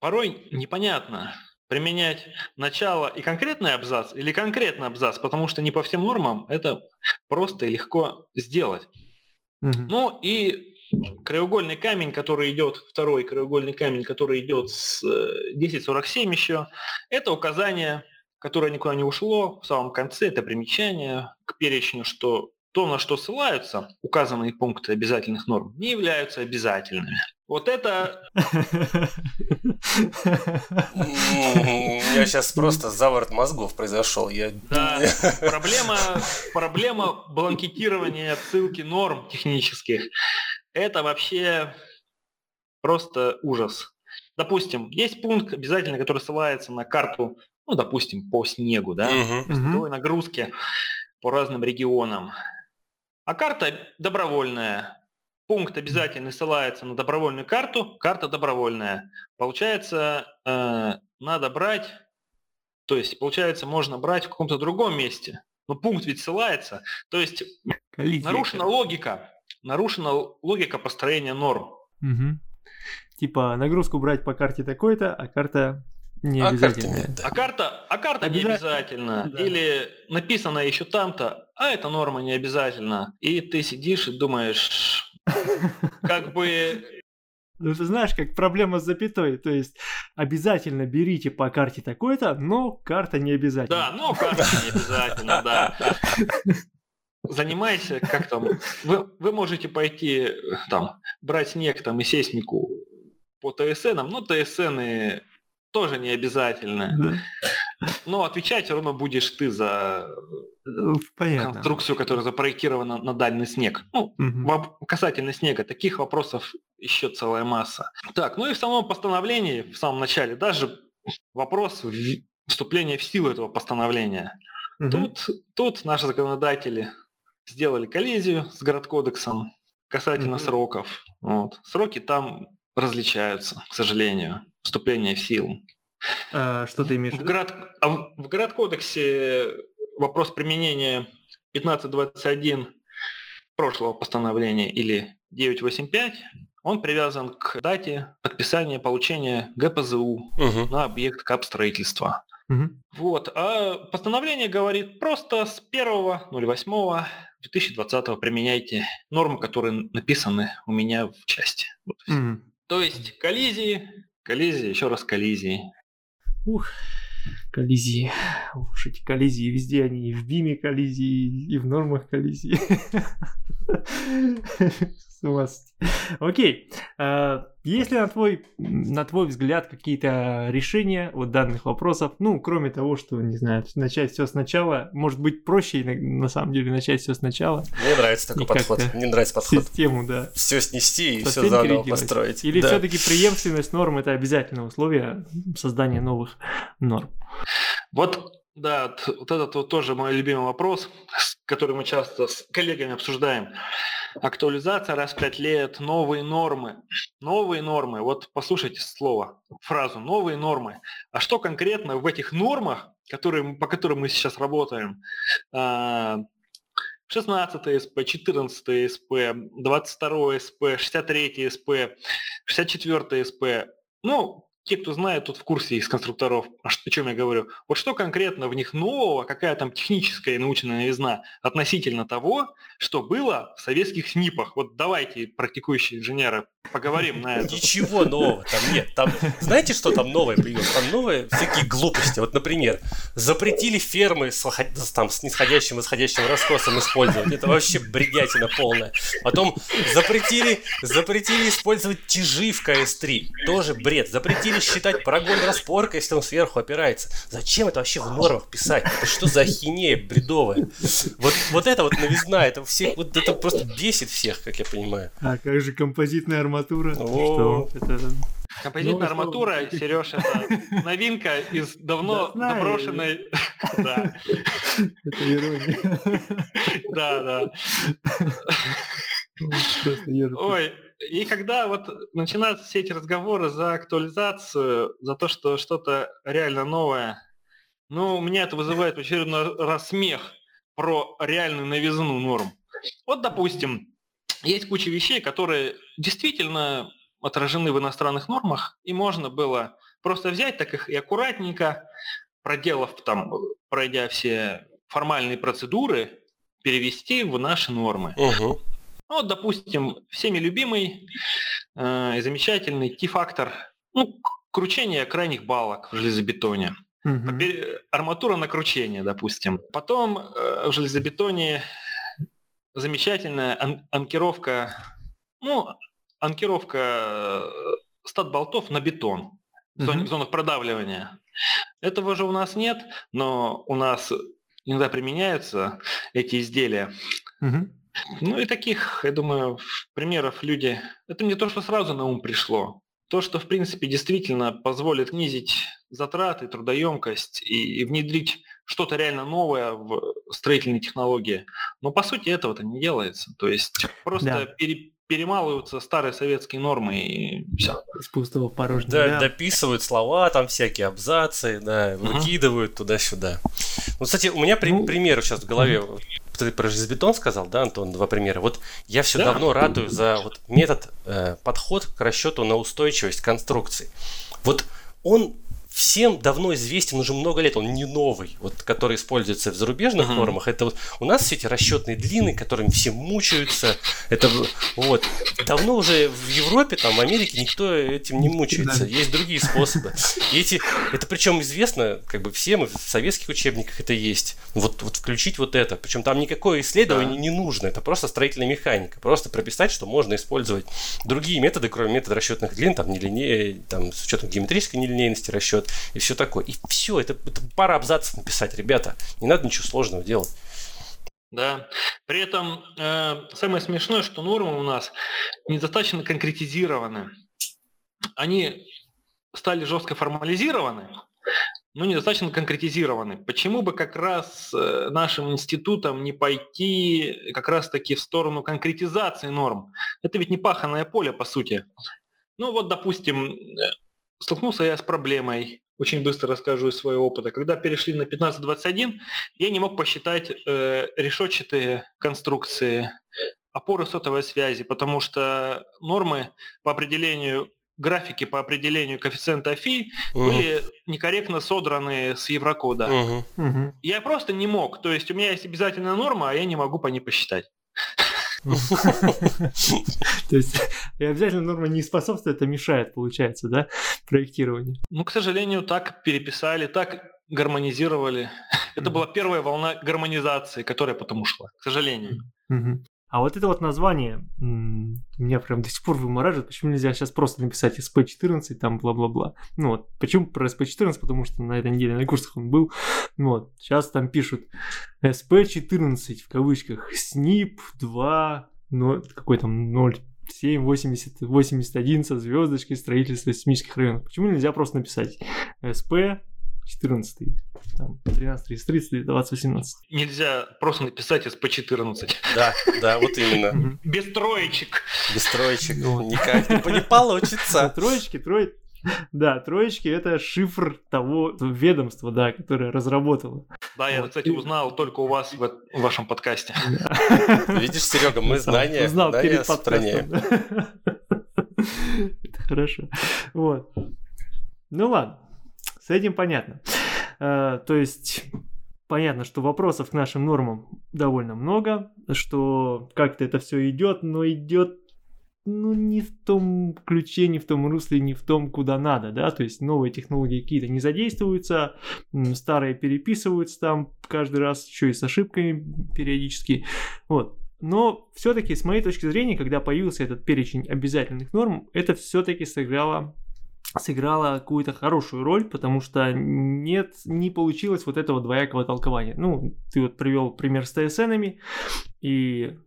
Порой непонятно, применять начало и конкретный абзац или конкретный абзац, потому что не по всем нормам это просто и легко сделать. Угу. Ну и краеугольный камень, который идет, второй краеугольный камень, который идет с 10.47 еще, это указание, которое никуда не ушло в самом конце, это примечание к перечню, что то, на что ссылаются указанные пункты обязательных норм, не являются обязательными. Вот это... У меня сейчас просто заворот мозгов произошел. Я... Да, проблема, проблема бланкетирования отсылки норм технических. Это вообще просто ужас. Допустим, есть пункт обязательно, который ссылается на карту, ну, допустим, по снегу, да, Мгм. нагрузки по разным регионам. А карта добровольная. Пункт обязательно ссылается на добровольную карту, карта добровольная. Получается, э, надо брать, то есть, получается, можно брать в каком-то другом месте. Но пункт ведь ссылается. То есть, Коллизия. нарушена логика. Нарушена логика построения норм. Мгм. Типа нагрузку брать по карте такой-то, а карта не А нет, да. А карта, а карта не Обязательно. обязательно. Да. Или написано еще там-то, а эта норма не обязательно. И ты сидишь и думаешь, как бы Ну, ты знаешь, как проблема с запятой. То есть обязательно берите по карте такой-то, но карта не обязательно. Да, ну карта не обязательно, да. Занимайся, как там, вы, вы можете пойти э, там, брать снег там и сейсмику по ТСН, но ТСН тоже не обязательно. Да. Но отвечать все равно будешь ты за Э, Понятно. конструкцию, которая запроектирована на дальний снег. Ну. Воп- Касательно снега, таких вопросов еще целая масса. Так, ну и в самом постановлении, в самом начале, даже вопрос вступления в силу этого постановления. Мгм. Тут, тут наши законодатели сделали коллизию с городкодексом касательно Мгм. сроков. Вот. Сроки там различаются, к сожалению, вступление в силу. А, что ты имеешь в В, виду? город, а в в городкодексе вопрос применения 1521 прошлого постановления или 985, он привязан к дате подписания получения ГПЗУ Мгм. на объект капстроительства. Мгм. Вот. А постановление говорит просто с 1.08.2020 применяйте нормы, которые написаны у меня в части. Вот. Мгм. То есть коллизии, коллизии, еще раз коллизии. Ух, коллизии. Уж эти коллизии везде они и в биме коллизии, и в нормах коллизии. Окей. А, Есть ли на твой, на твой взгляд какие-то решения вот данных вопросов? Ну, кроме того, что, не знаю, начать все сначала. Может быть, проще на, на самом деле начать все сначала. Мне нравится такой И подход. Мне нравится подход. Систему, да. Все снести и все заново построить. Или Да. все-таки преемственность норм это обязательное условие создания новых норм? Вот, да, вот этот вот тоже мой любимый вопрос, который мы часто с коллегами обсуждаем. Актуализация раз в пять лет, новые нормы. Новые нормы, вот послушайте слово, фразу «новые нормы». А что конкретно в этих нормах, которые, по которым мы сейчас работаем, а, 16 СП, 14 СП, 22 СП, 63 СП, 64 СП. Ну, те, кто знает, тут в курсе из конструкторов, ш- о чем я говорю. Вот что конкретно в них нового, какая там техническая и научная новизна относительно того, что было в советских СНИПах. Вот давайте, практикующие инженеры, поговорим на это. Ничего нового там нет. Там, знаете, что там новое появилось? Там новые всякие глупости. Вот, например, запретили фермы с, там, с нисходящим и исходящим раскосом использовать. Это вообще бредятина полная. Потом запретили, запретили использовать тяжи в КС-3. Тоже бред. Запретили считать прогон распорка, если он сверху опирается. Зачем это вообще в нормах писать? Это что за ахинея бредовая? Вот, вот это вот новизна, это всех, вот это просто бесит всех, как я понимаю. А как же композитная арматура? О, что? Это... Композитная Ну, арматура, Сереж, это новинка из давно заброшенной... Да, Это ирония. да, да. Ежик. Ой, и когда вот начинаются все эти разговоры за актуализацию, за то, что что-то реально новое, ну, меня это вызывает в очередной раз смех про реальную новизну норм. Вот, допустим, есть куча вещей, которые действительно отражены в иностранных нормах, и можно было просто взять так их и аккуратненько, проделав там, пройдя все формальные процедуры, перевести в наши нормы. Угу. Ну, вот, допустим, всеми любимый э, и замечательный T-фактор, ну, кручение крайних балок в железобетоне. Пере- Арматура на кручение, допустим. Потом э, в железобетоне замечательная ан- анкировка, ну, анкировка э, стат-болтов на бетон в Мгм. в зонах продавливания. Этого же у нас нет, но у нас иногда применяются эти изделия. Мгм. Ну и таких, я думаю, примеров люди... Это не то, что сразу на ум пришло. То, что, в принципе, действительно позволит снизить затраты, трудоемкость и, и внедрить что-то реально новое в строительные технологии. Но, по сути, этого-то не делается. То есть просто Да. пере- перемалываются старые советские нормы и все. Из пустого в порожнее. Да, Да. дописывают слова, там всякие абзацы, да, выкидывают туда-сюда. Ну, кстати, у меня при- Ну, пример сейчас в голове. Вот Ты про железобетон сказал, да, Антон, два примера. Вот я все Да. давно ратую за вот метод, э, подход к расчету на устойчивость конструкций. Вот он всем давно известен уже много лет, он не новый, вот, который используется в зарубежных Мгм. нормах. Это вот у нас все эти расчетные длины, которыми все мучаются. Это вот давно уже в Европе, там, в Америке никто этим не мучается. Да. Есть другие способы. И эти, это причем известно, как бы всем и в советских учебниках это есть. Вот, вот включить вот это. Причем там никакое исследование Да. не нужно. Это просто строительная механика. Просто прописать, что можно использовать другие методы, кроме метода расчетных длин, там нелиней, там с учетом геометрической нелинейности расчет и все такое. И все, это, это пара абзацев написать, ребята. Не надо ничего сложного делать. Да. При этом э, самое смешное, что нормы у нас недостаточно конкретизированы. Они стали жестко формализированы, но недостаточно конкретизированы. Почему бы как раз э, нашим институтам не пойти как раз таки в сторону конкретизации норм? Это ведь не паханное поле, по сути. Ну вот, допустим, э, столкнулся я с проблемой, очень быстро расскажу из своего опыта. Когда перешли на 1521, я не мог посчитать э, решетчатые конструкции, опоры сотовой связи, потому что нормы по определению графики по определению коэффициента фи Мгм. были некорректно содраны с еврокода. Мгм. Мгм. Я просто не мог. То есть у меня есть обязательная норма, а я не могу по ней посчитать. То есть обязательно норма не способствует, а мешает, получается, да, проектированию. Ну, к сожалению, так переписали, так гармонизировали. Это была первая волна гармонизации, которая потом ушла, к сожалению. А вот это вот название меня прям до сих пор вымораживает. Почему нельзя сейчас просто написать SP14, там бла-бла-бла. Ну вот, почему про SP14? Потому что на этой неделе на курсах он был. Ну Вот, сейчас там пишут SP14 в кавычках, SNIP 2, ну, какой там 0, 7, 80, 81 со звездочкой строительства сейсмических районов. Почему нельзя просто написать SP 14, там, 13, 30, 30, 20, 18? Нельзя просто написать SP14. Да, да, вот именно. Без троечек. Без троечек Вот. никак не, получится. троечки, трой... Да, троечки это шифр того ведомства, да, которое разработало. Да, я, Вот. кстати, узнал только у вас в, в вашем подкасте. Видишь, Серега, мы знания, узнал знания перед подкастом. Это хорошо. Вот. Ну ладно, с этим понятно. Э, То есть понятно, что вопросов к нашим нормам довольно много, что как-то это все идет, но идет ну, не в том ключе, не в том русле, не в том, куда надо, да, то есть новые технологии какие-то не задействуются, старые переписываются там каждый раз, еще и с ошибками периодически, вот. Но все-таки, с моей точки зрения, когда появился этот перечень обязательных норм, это все-таки сыграло сыграла какую-то хорошую роль, потому что нет, не получилось вот этого двоякого толкования. Ну, ты вот привел пример с ТСНами, и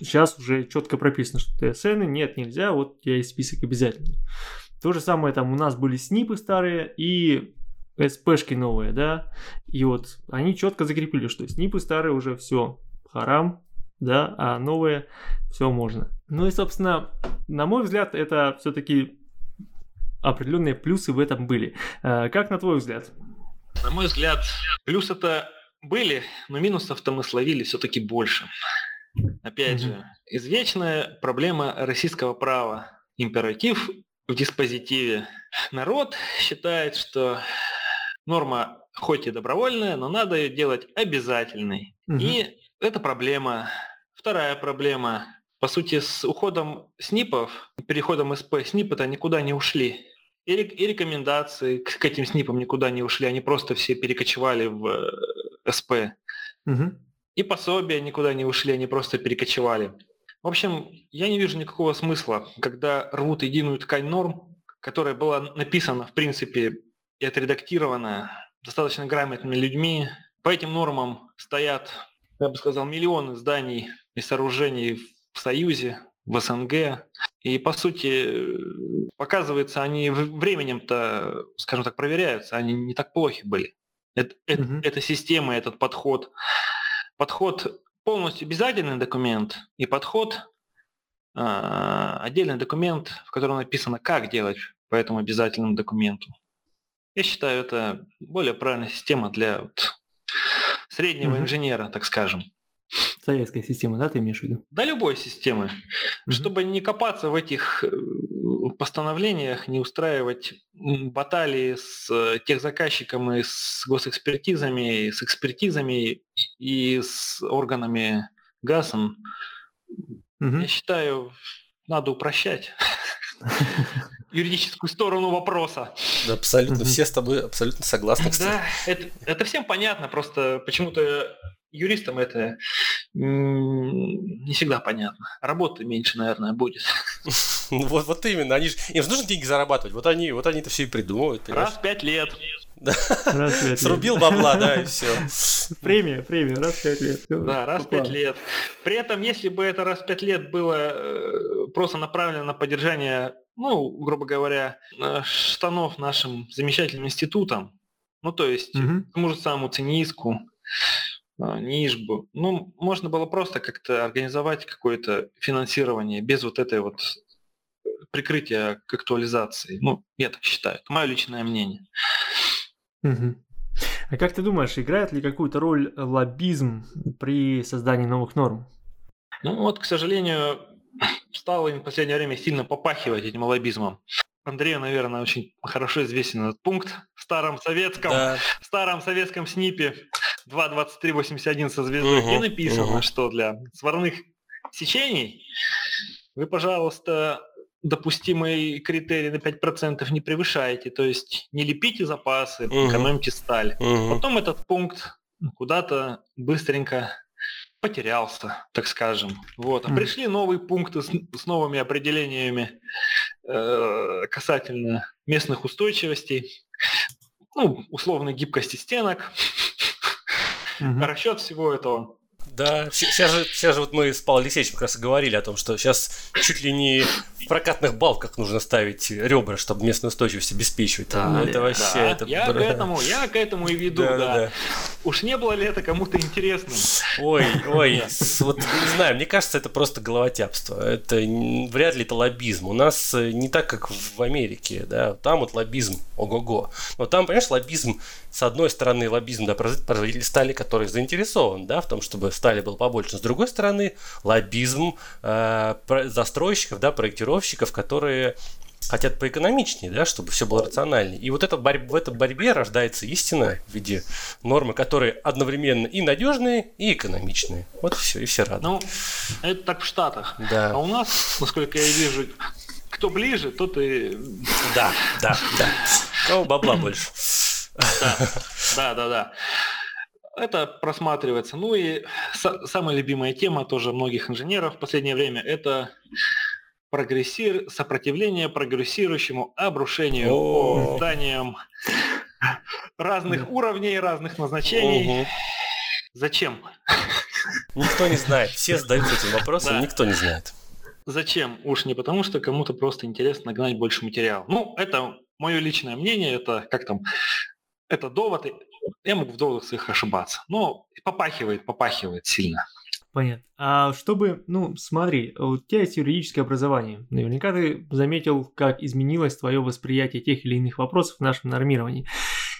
сейчас уже четко прописано, что ТСН нет, нельзя, вот тебя есть список обязательных. То же самое там у нас были снипы старые и СПшки новые, да, и вот они четко закрепили, что снипы старые уже все, харам, да, а новые все можно. Ну и, собственно, на мой взгляд, это все-таки определенные плюсы в этом были. Э, как на твой взгляд? На мой взгляд, плюсы-то были, но минусов-то мы словили все-таки больше. Опять же, извечная проблема российского права. Императив в диспозитиве. Народ считает, что норма хоть и добровольная, но надо ее делать обязательной. Угу. И это проблема. Вторая проблема. По сути, с уходом СНИПов, переходом СП, СНИПы-то никуда не ушли. И, и рекомендации к, к этим СНИПам никуда не ушли, они просто все перекочевали в э, СП. Угу. И пособия никуда не ушли, они просто перекочевали. В общем, я не вижу никакого смысла, когда рвут единую ткань норм, которая была написана, в принципе, и отредактирована достаточно грамотными людьми. По этим нормам стоят, я бы сказал, миллионы зданий и сооружений в Союзе, в СНГ. И, по сути, показывается, они временем-то, скажем так, проверяются, они не так плохи были. Это, угу. эта система, этот подход подход полностью обязательный документ и подход э, отдельный документ, в котором написано, как делать по этому обязательному документу. Я считаю, это более правильная система для вот, среднего угу. инженера, так скажем. Советская система, да, ты имеешь в виду? Да, любой системы. Угу. Чтобы не копаться в этих э, постановлениях, не устраивать баталии с э, техзаказчиком и с госэкспертизами, и с экспертизами и с органами ГАСом. Угу. Я считаю, надо упрощать юридическую сторону вопроса. абсолютно, все с тобой абсолютно согласны. Да, это, это всем понятно, просто почему-то юристам это не всегда понятно. Работы меньше, наверное, будет. Ну вот, вот именно, они же, им же нужно деньги зарабатывать. Вот они, вот они это все и придумывают. Понимаешь? Раз в пять лет. Да. Раз в пять Срубил бабла, да, и все. Премия, премия, раз в пять лет. Да, раз в пять лет. При этом, если бы это раз в пять лет было э, просто направлено на поддержание, ну, грубо говоря, э, штанов нашим замечательным институтом, ну, то есть угу. тому же самому циниску, а, Нижбу. Ну, можно было просто как-то организовать какое-то финансирование без вот этой вот э, прикрытия к актуализации. Ну, я так считаю. Это мое личное мнение. Угу. А как ты думаешь, играет ли какую-то роль лоббизм при создании новых норм? Ну вот, к сожалению, стало им в последнее время сильно попахивать этим лоббизмом. Андрею, наверное, очень хорошо известен этот пункт в старом советском, да. в старом советском СНИПе 2.23.81 со звездой, угу, где написано, угу. что для сварных сечений вы, пожалуйста, допустимый критерий на 5% не превышаете, то есть не лепите запасы, угу. экономьте сталь. Угу. Потом этот пункт куда-то быстренько потерялся, так скажем. Вот. А пришли новые пункты с, с новыми определениями э, касательно местных устойчивостей, ну, условной гибкости стенок, угу. расчет всего этого. Да, сейчас же, сейчас же вот мы с Павлом Алексеевичем как раз и говорили о том, что сейчас чуть ли не в прокатных балках нужно ставить ребра, чтобы местную устойчивость обеспечивать. Да, ну, это вообще... Да. Это... Я, к этому, я к этому и веду, да. да. да. Уж не было ли это кому-то интересным? Ой, ой, вот не знаю, мне кажется, это просто головотяпство. Это вряд ли это лоббизм. У нас э, не так, как в Америке, да, там вот лоббизм, ого-го. Но там, понимаешь, лоббизм, с одной стороны, лоббизм, да, производитель стали, который заинтересован, да, в том, чтобы стали было побольше. С другой стороны, лоббизм э, застройщиков, да, проектировщиков, которые хотят поэкономичнее, да, чтобы все было рациональнее. И вот это борь- в этой борьбе рождается истина в виде нормы, которые одновременно и надежные, и экономичные. Вот все, и все рады. Ну, это так в Штатах. Да. А у нас, насколько я вижу, кто ближе, тот и... Да, да, да. Кого бабла больше. Да, да, да, да. Это просматривается. Ну и самая любимая тема тоже многих инженеров в последнее время – это прогрессир... сопротивление прогрессирующему обрушению зданиям разных уровней, разных назначений. Зачем? Никто не знает. Все задаются этим вопросом, да. никто не знает. Зачем? Уж не потому, что кому-то просто интересно гнать больше материала. Ну, это мое личное мнение, это как там, это довод, я могу в доводах своих ошибаться, но попахивает, попахивает сильно. Понятно. А чтобы, ну, смотри, у тебя есть юридическое образование. Наверняка ты заметил, как изменилось твое восприятие тех или иных вопросов в нашем нормировании.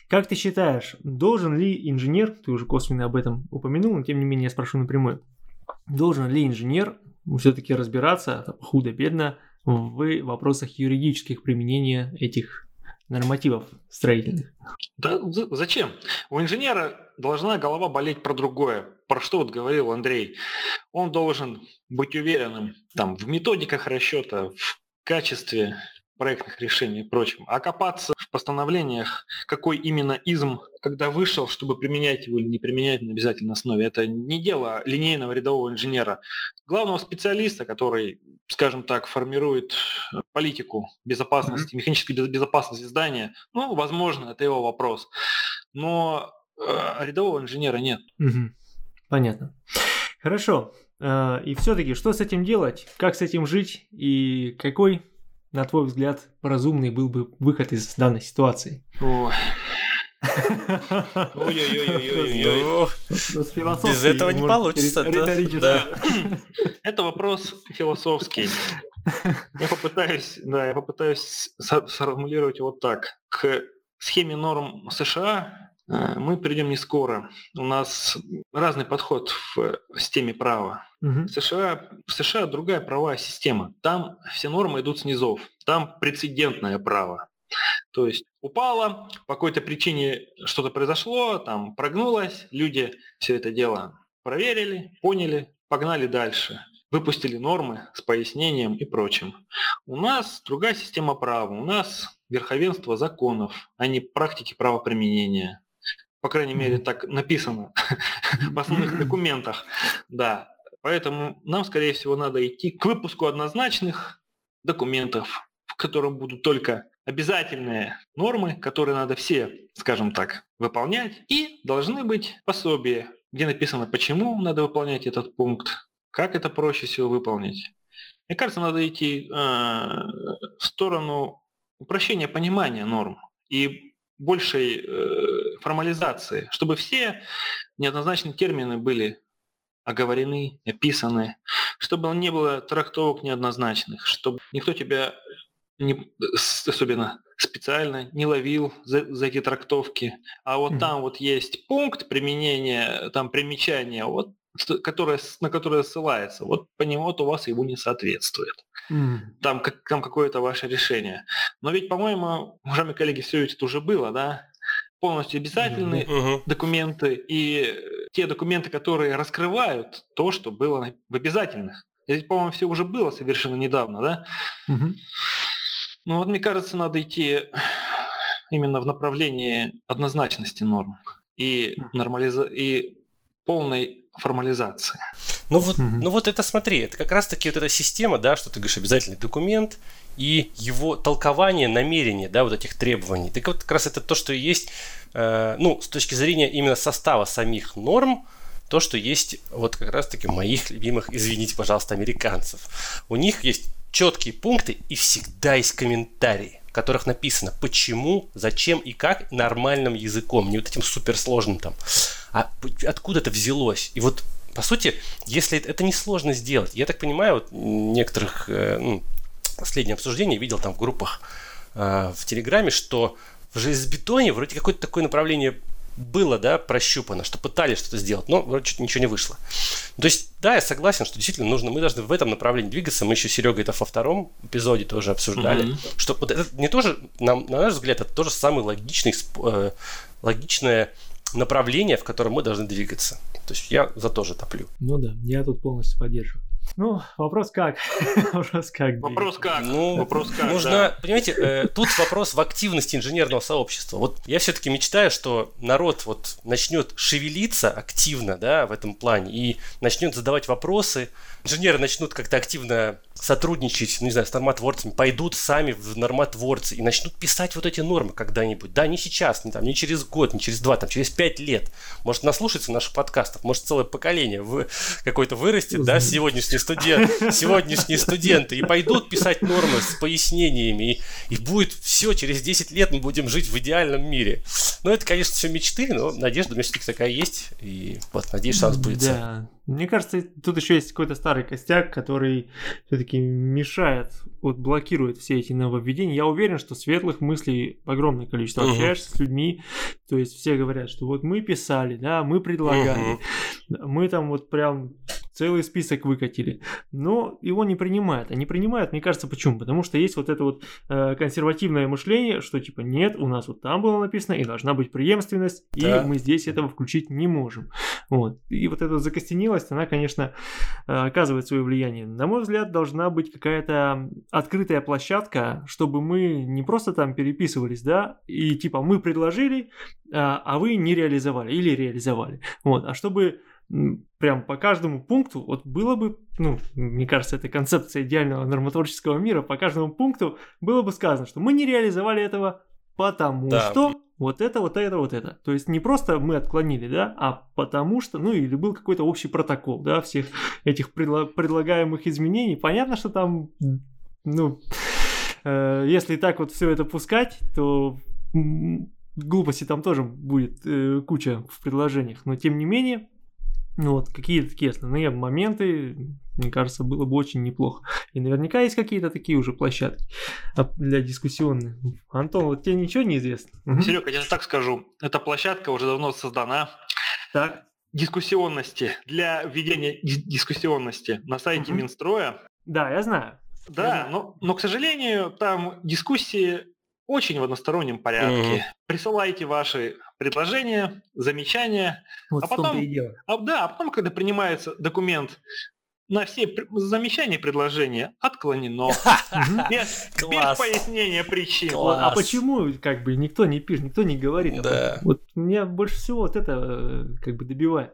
Как ты считаешь, должен ли инженер, ты уже косвенно об этом упомянул, но тем не менее я спрошу напрямую, должен ли инженер все-таки разбираться худо-бедно в вопросах юридических применения этих нормативов строительных. Да зачем? У инженера должна голова болеть про другое. Про что вот говорил Андрей. Он должен быть уверенным там, в методиках расчета, в качестве проектных решений и прочем. А копаться в постановлениях, какой именно изм, когда вышел, чтобы применять его или не применять на обязательной основе, это не дело линейного рядового инженера. Главного специалиста, который, скажем так, формирует политику безопасности, mm-hmm. механической безопасности здания, ну, возможно, это его вопрос. Но э, рядового инженера нет. Mm-hmm. Понятно. Хорошо. Э, и все-таки, что с этим делать? Как с этим жить? И какой на твой взгляд, разумный был бы выход из данной ситуации? Ой. Ой-ой-ой-ой-ой. Без этого не получится. Да. Это вопрос философский. Я попытаюсь, да, я попытаюсь сформулировать вот так. К схеме норм США мы придем не скоро. У нас разный подход в системе права. Угу. В, США, в США другая правовая система. Там все нормы идут снизов. Там прецедентное право. То есть упало, по какой-то причине что-то произошло, там прогнулось, люди все это дело проверили, поняли, погнали дальше. Выпустили нормы с пояснением и прочим. У нас другая система права. У нас верховенство законов, а не практики правоприменения. По крайней мере, так написано в основных документах. Да. Поэтому нам, скорее всего, надо идти к выпуску однозначных документов, в котором будут только обязательные нормы, которые надо все, скажем так, выполнять, и должны быть пособия, где написано, почему надо выполнять этот пункт, как это проще всего выполнить. Мне кажется, надо идти э, в сторону упрощения понимания норм и большей э, формализации, чтобы все неоднозначные термины были оговорены, описаны, чтобы не было трактовок неоднозначных, чтобы никто тебя не, особенно специально не ловил за, за эти трактовки. А вот mm-hmm. там вот есть пункт применения, там примечания, вот, которое, на которое ссылается. Вот по нему вот у вас ему не соответствует. Mm. Там, как, там какое-то ваше решение. Но ведь, по-моему, уважаемые коллеги, все это уже было, да? Полностью обязательные mm-hmm. документы и те документы, которые раскрывают то, что было в обязательных. Это, по-моему, все уже было совершенно недавно, да? Mm-hmm. Ну вот, мне кажется, надо идти именно в направлении однозначности норм и, нормализа... и полной формализации. Ну вот, mm-hmm. ну вот это смотри, это как раз-таки вот эта система, да, что ты говоришь, обязательный документ и его толкование, намерение, да, вот этих требований. Так вот как раз это то, что есть, э, ну, с точки зрения именно состава самих норм, то, что есть вот как раз-таки моих любимых, извините, пожалуйста, американцев. У них есть четкие пункты и всегда есть комментарии, в которых написано, почему, зачем и как нормальным языком, не вот этим суперсложным там, а откуда это взялось. И вот по сути, если это несложно сделать, я так понимаю, вот некоторых э, ну, последнее обсуждение видел там в группах э, в Телеграме, что в железобетоне вроде какое-то такое направление было, да, прощупано, что пытались что-то сделать, но вроде что-то ничего не вышло. То есть, да, я согласен, что действительно нужно, мы должны в этом направлении двигаться. Мы еще Серега это во втором эпизоде тоже обсуждали, mm-hmm. что вот это не тоже, на, на наш взгляд, это тоже самый логичный, э, логичное направление, в котором мы должны двигаться. То есть я за тоже топлю. Ну да, я тут полностью поддерживаю. Ну, вопрос как? вопрос как? Вопрос как? Ну, вопрос как, нужно, да. понимаете, э, тут вопрос в активности инженерного сообщества. Вот я все-таки мечтаю, что народ вот начнет шевелиться активно, да, в этом плане и начнет задавать вопросы. Инженеры начнут как-то активно сотрудничать, ну, не знаю, с нормотворцами, пойдут сами в нормотворцы и начнут писать вот эти нормы когда-нибудь. Да, не сейчас, не, там, не через год, не через два, там, через пять лет. Может, наслушаться наших подкастов, может, целое поколение в какое-то вырастет, да, сегодняшние, студент, сегодняшние студенты, и пойдут писать нормы с пояснениями, и, и будет все, через 10 лет мы будем жить в идеальном мире. Ну, это, конечно, все мечты, но надежда у меня все-таки такая есть, и вот, надеюсь, шанс будет. Да, мне кажется, тут еще есть какой-то старый костяк, который все-таки мешает, вот блокирует все эти нововведения. Я уверен, что светлых мыслей огромное количество. Угу. Общаешься с людьми, то есть все говорят, что вот мы писали, да, мы предлагали, угу. мы там вот прям целый список выкатили, но его не принимают. Не принимают, мне кажется, почему? Потому что есть вот это вот э, консервативное мышление, что типа нет, у нас вот там было написано, и должна быть преемственность, да. и мы здесь этого включить не можем. Вот. И вот эта закостенелость, она, конечно, э, оказывает свое влияние. На мой взгляд, должна быть какая-то открытая площадка, чтобы мы не просто там переписывались, да, и типа мы предложили, а, а вы не реализовали или реализовали. Вот. А чтобы прям по каждому пункту, вот было бы, ну, мне кажется, это концепция идеального нормотворческого мира, по каждому пункту было бы сказано, что мы не реализовали этого, потому да. что вот это, вот это, вот это. То есть не просто мы отклонили, да, а потому что, ну или был какой-то общий протокол, да, всех этих предло- предлагаемых изменений. Понятно, что там, ну, э, если так вот все это пускать, то глупости там тоже будет э, куча в предложениях. Но тем не менее, ну вот, какие-то такие основные моменты, мне кажется, было бы очень неплохо. И наверняка есть какие-то такие уже площадки для дискуссионных. Антон, вот тебе ничего не известно? Серега, я так скажу, эта площадка уже давно создана. Так. Дискуссионности, для введения дискуссионности на сайте угу. Минстроя. Да, я знаю. Да. Но, но, к сожалению, там дискуссии очень в одностороннем порядке. Угу. Присылайте ваши предложения, замечания. Вот а потом, и дело. А, да, а потом, когда принимается документ на все замечания предложения отклонено. Без, без пояснения причин. А почему как бы никто не пишет, никто не говорит? Да. Вот меня больше всего вот это э, как бы добивает.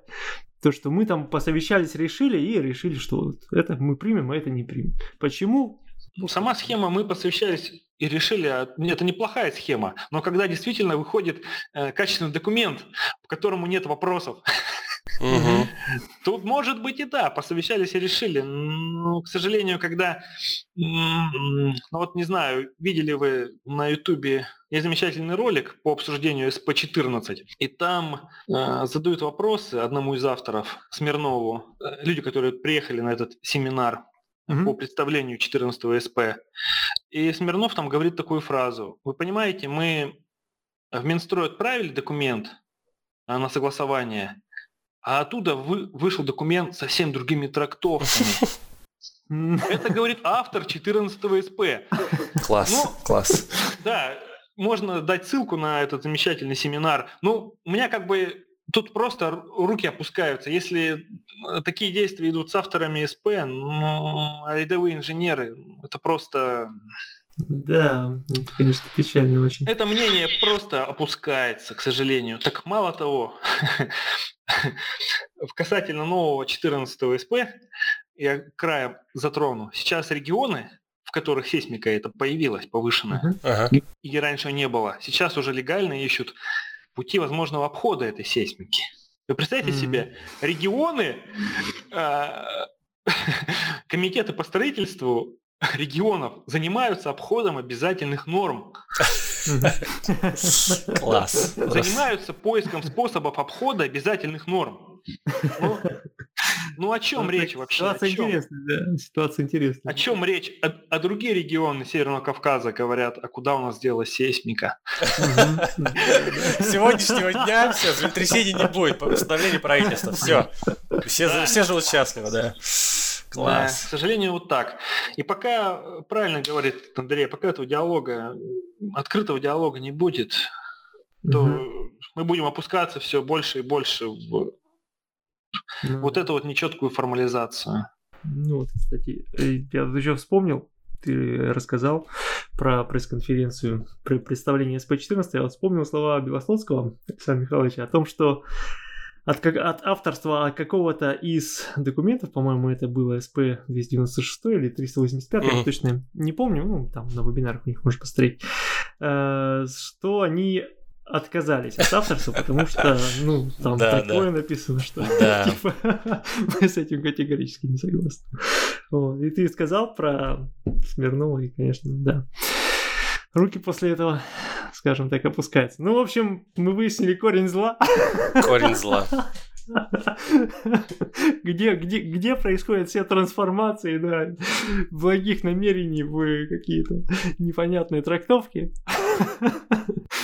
То, что мы там посовещались, решили и решили, что вот это мы примем, а это не примем. Почему? Ну, сама схема, мы посовещались и решили, а, это неплохая схема, но когда действительно выходит э, качественный документ, по которому нет вопросов, Угу. Тут может быть и да, посовещались и решили. Но, к сожалению, когда, ну вот не знаю, видели вы на Ютубе есть замечательный ролик по обсуждению СП-14, и там э, задают вопросы одному из авторов, Смирнову, э, люди, которые приехали на этот семинар угу. по представлению 14 СП. И Смирнов там говорит такую фразу. Вы понимаете, мы в Минстрой отправили документ а, на согласование, а оттуда вы, вышел документ совсем другими трактовками. Это говорит автор 14 СП. Класс, ну, класс. Да, можно дать ссылку на этот замечательный семинар. Ну, у меня как бы тут просто руки опускаются. Если э, такие действия идут с авторами СП, ну, рядовые инженеры, это просто... Да, это, конечно, печально очень. Это мнение просто опускается, к сожалению. Так мало того, касательно нового 14 СП, я краем затрону, сейчас регионы, которых сейсмика это появилась повышенная, uh-huh. и раньше не было, сейчас уже легально ищут пути возможного обхода этой сейсмики. Вы представьте mm-hmm. себе, регионы, э, комитеты по строительству регионов занимаются обходом обязательных норм. Класс. Занимаются поиском способов обхода обязательных норм. Ну, Ну о чем речь вообще? Ситуация интересная, да. Ситуация интересная. О чем речь? А, а другие регионы Северного Кавказа говорят, а куда у нас делась сейсмика? Сегодняшнего дня все, землетрясений не будет по постановлению правительства. Все. Все, все живут счастливо, да. Класс. Да, к сожалению, вот так. И пока, правильно говорит Андрей, пока этого диалога, открытого диалога не будет, то угу. мы будем опускаться все больше и больше в ну, вот эту вот нечеткую формализацию. Ну вот, кстати, э, я еще вспомнил, ты рассказал про пресс-конференцию при представлении СП-14, я вот вспомнил слова Белословского Александра Михайловича о том, что от, от авторства какого-то из документов, по-моему, это было СП-296 или 385, mm-hmm. я точно не помню, ну, там на вебинарах у них можно посмотреть, э, что они отказались от авторства, потому что, ну, там да, такое да. написано, что да. типа, мы с этим категорически не согласны. Вот. И ты сказал про Смирнова, и, конечно, да. Руки после этого, скажем так, опускаются. Ну, в общем, мы выяснили корень зла. Корень зла. Где, где, где происходят все трансформации, да, благих намерений в какие-то непонятные трактовки.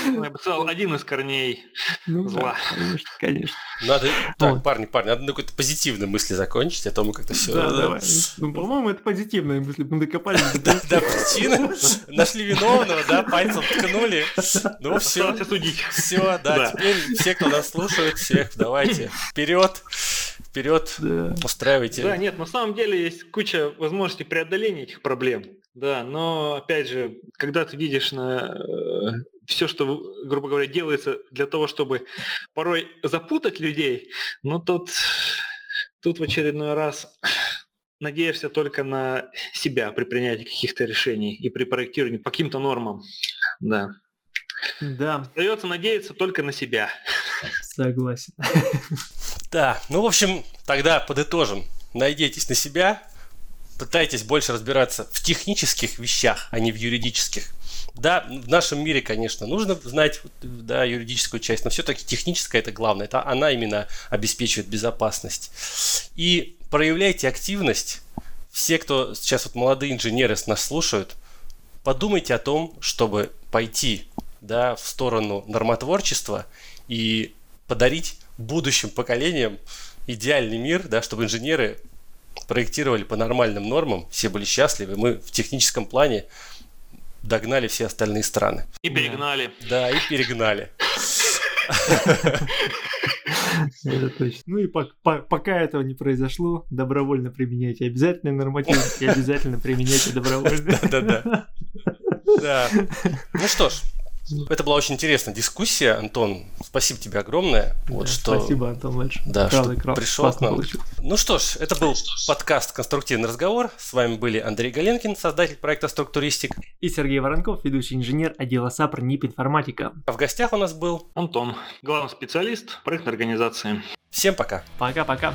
Ну, я бы сказал, один из корней ну, зла. Да, конечно, конечно. Надо, так, вот. парни, парни, надо на какой-то позитивной мысли закончить, а то мы как-то все... Да, да, давай. Ну, по-моему, это позитивная мысль, мы докопались. Да, да, причины, нашли виновного, да, пальцем ткнули. Ну, все. судить. Все, да, теперь все, кто нас слушает, всех, давайте, вперед, вперед, устраивайте. Да, нет, на самом деле есть куча возможностей преодоления этих проблем. Да, но опять же, когда ты видишь на э, все, что, грубо говоря, делается для того, чтобы порой запутать людей, ну тут, тут в очередной раз надеешься только на себя при принятии каких-то решений и при проектировании по каким-то нормам. Да. Да. Остается надеяться только на себя. Согласен. Да, ну, в общем, тогда подытожим. Надейтесь на себя, пытайтесь больше разбираться в технических вещах, а не в юридических. Да, в нашем мире, конечно, нужно знать да, юридическую часть, но все-таки техническая это главное. Это она именно обеспечивает безопасность. И проявляйте активность. Все, кто сейчас вот молодые инженеры нас слушают, подумайте о том, чтобы пойти да, в сторону нормотворчества и подарить будущим поколениям идеальный мир, да, чтобы инженеры проектировали по нормальным нормам, все были счастливы. Мы в техническом плане догнали все остальные страны. И перегнали. Да, и перегнали. Это точно. Ну и пока этого не произошло, добровольно применяйте обязательно нормативы и обязательно применяйте добровольно. Да-да-да. Да. Ну что ж, это была очень интересная дискуссия, Антон. Спасибо тебе огромное. Вот да, что... Спасибо, Антон, большое. Да, Правда, что пришел к нам. Получилось. Ну что ж, это был подкаст «Конструктивный разговор». С вами были Андрей Галенкин, создатель проекта «Структуристик». И Сергей Воронков, ведущий инженер отдела САПР НИП «Информатика». А в гостях у нас был... Антон, главный специалист проектной организации. Всем пока. Пока-пока.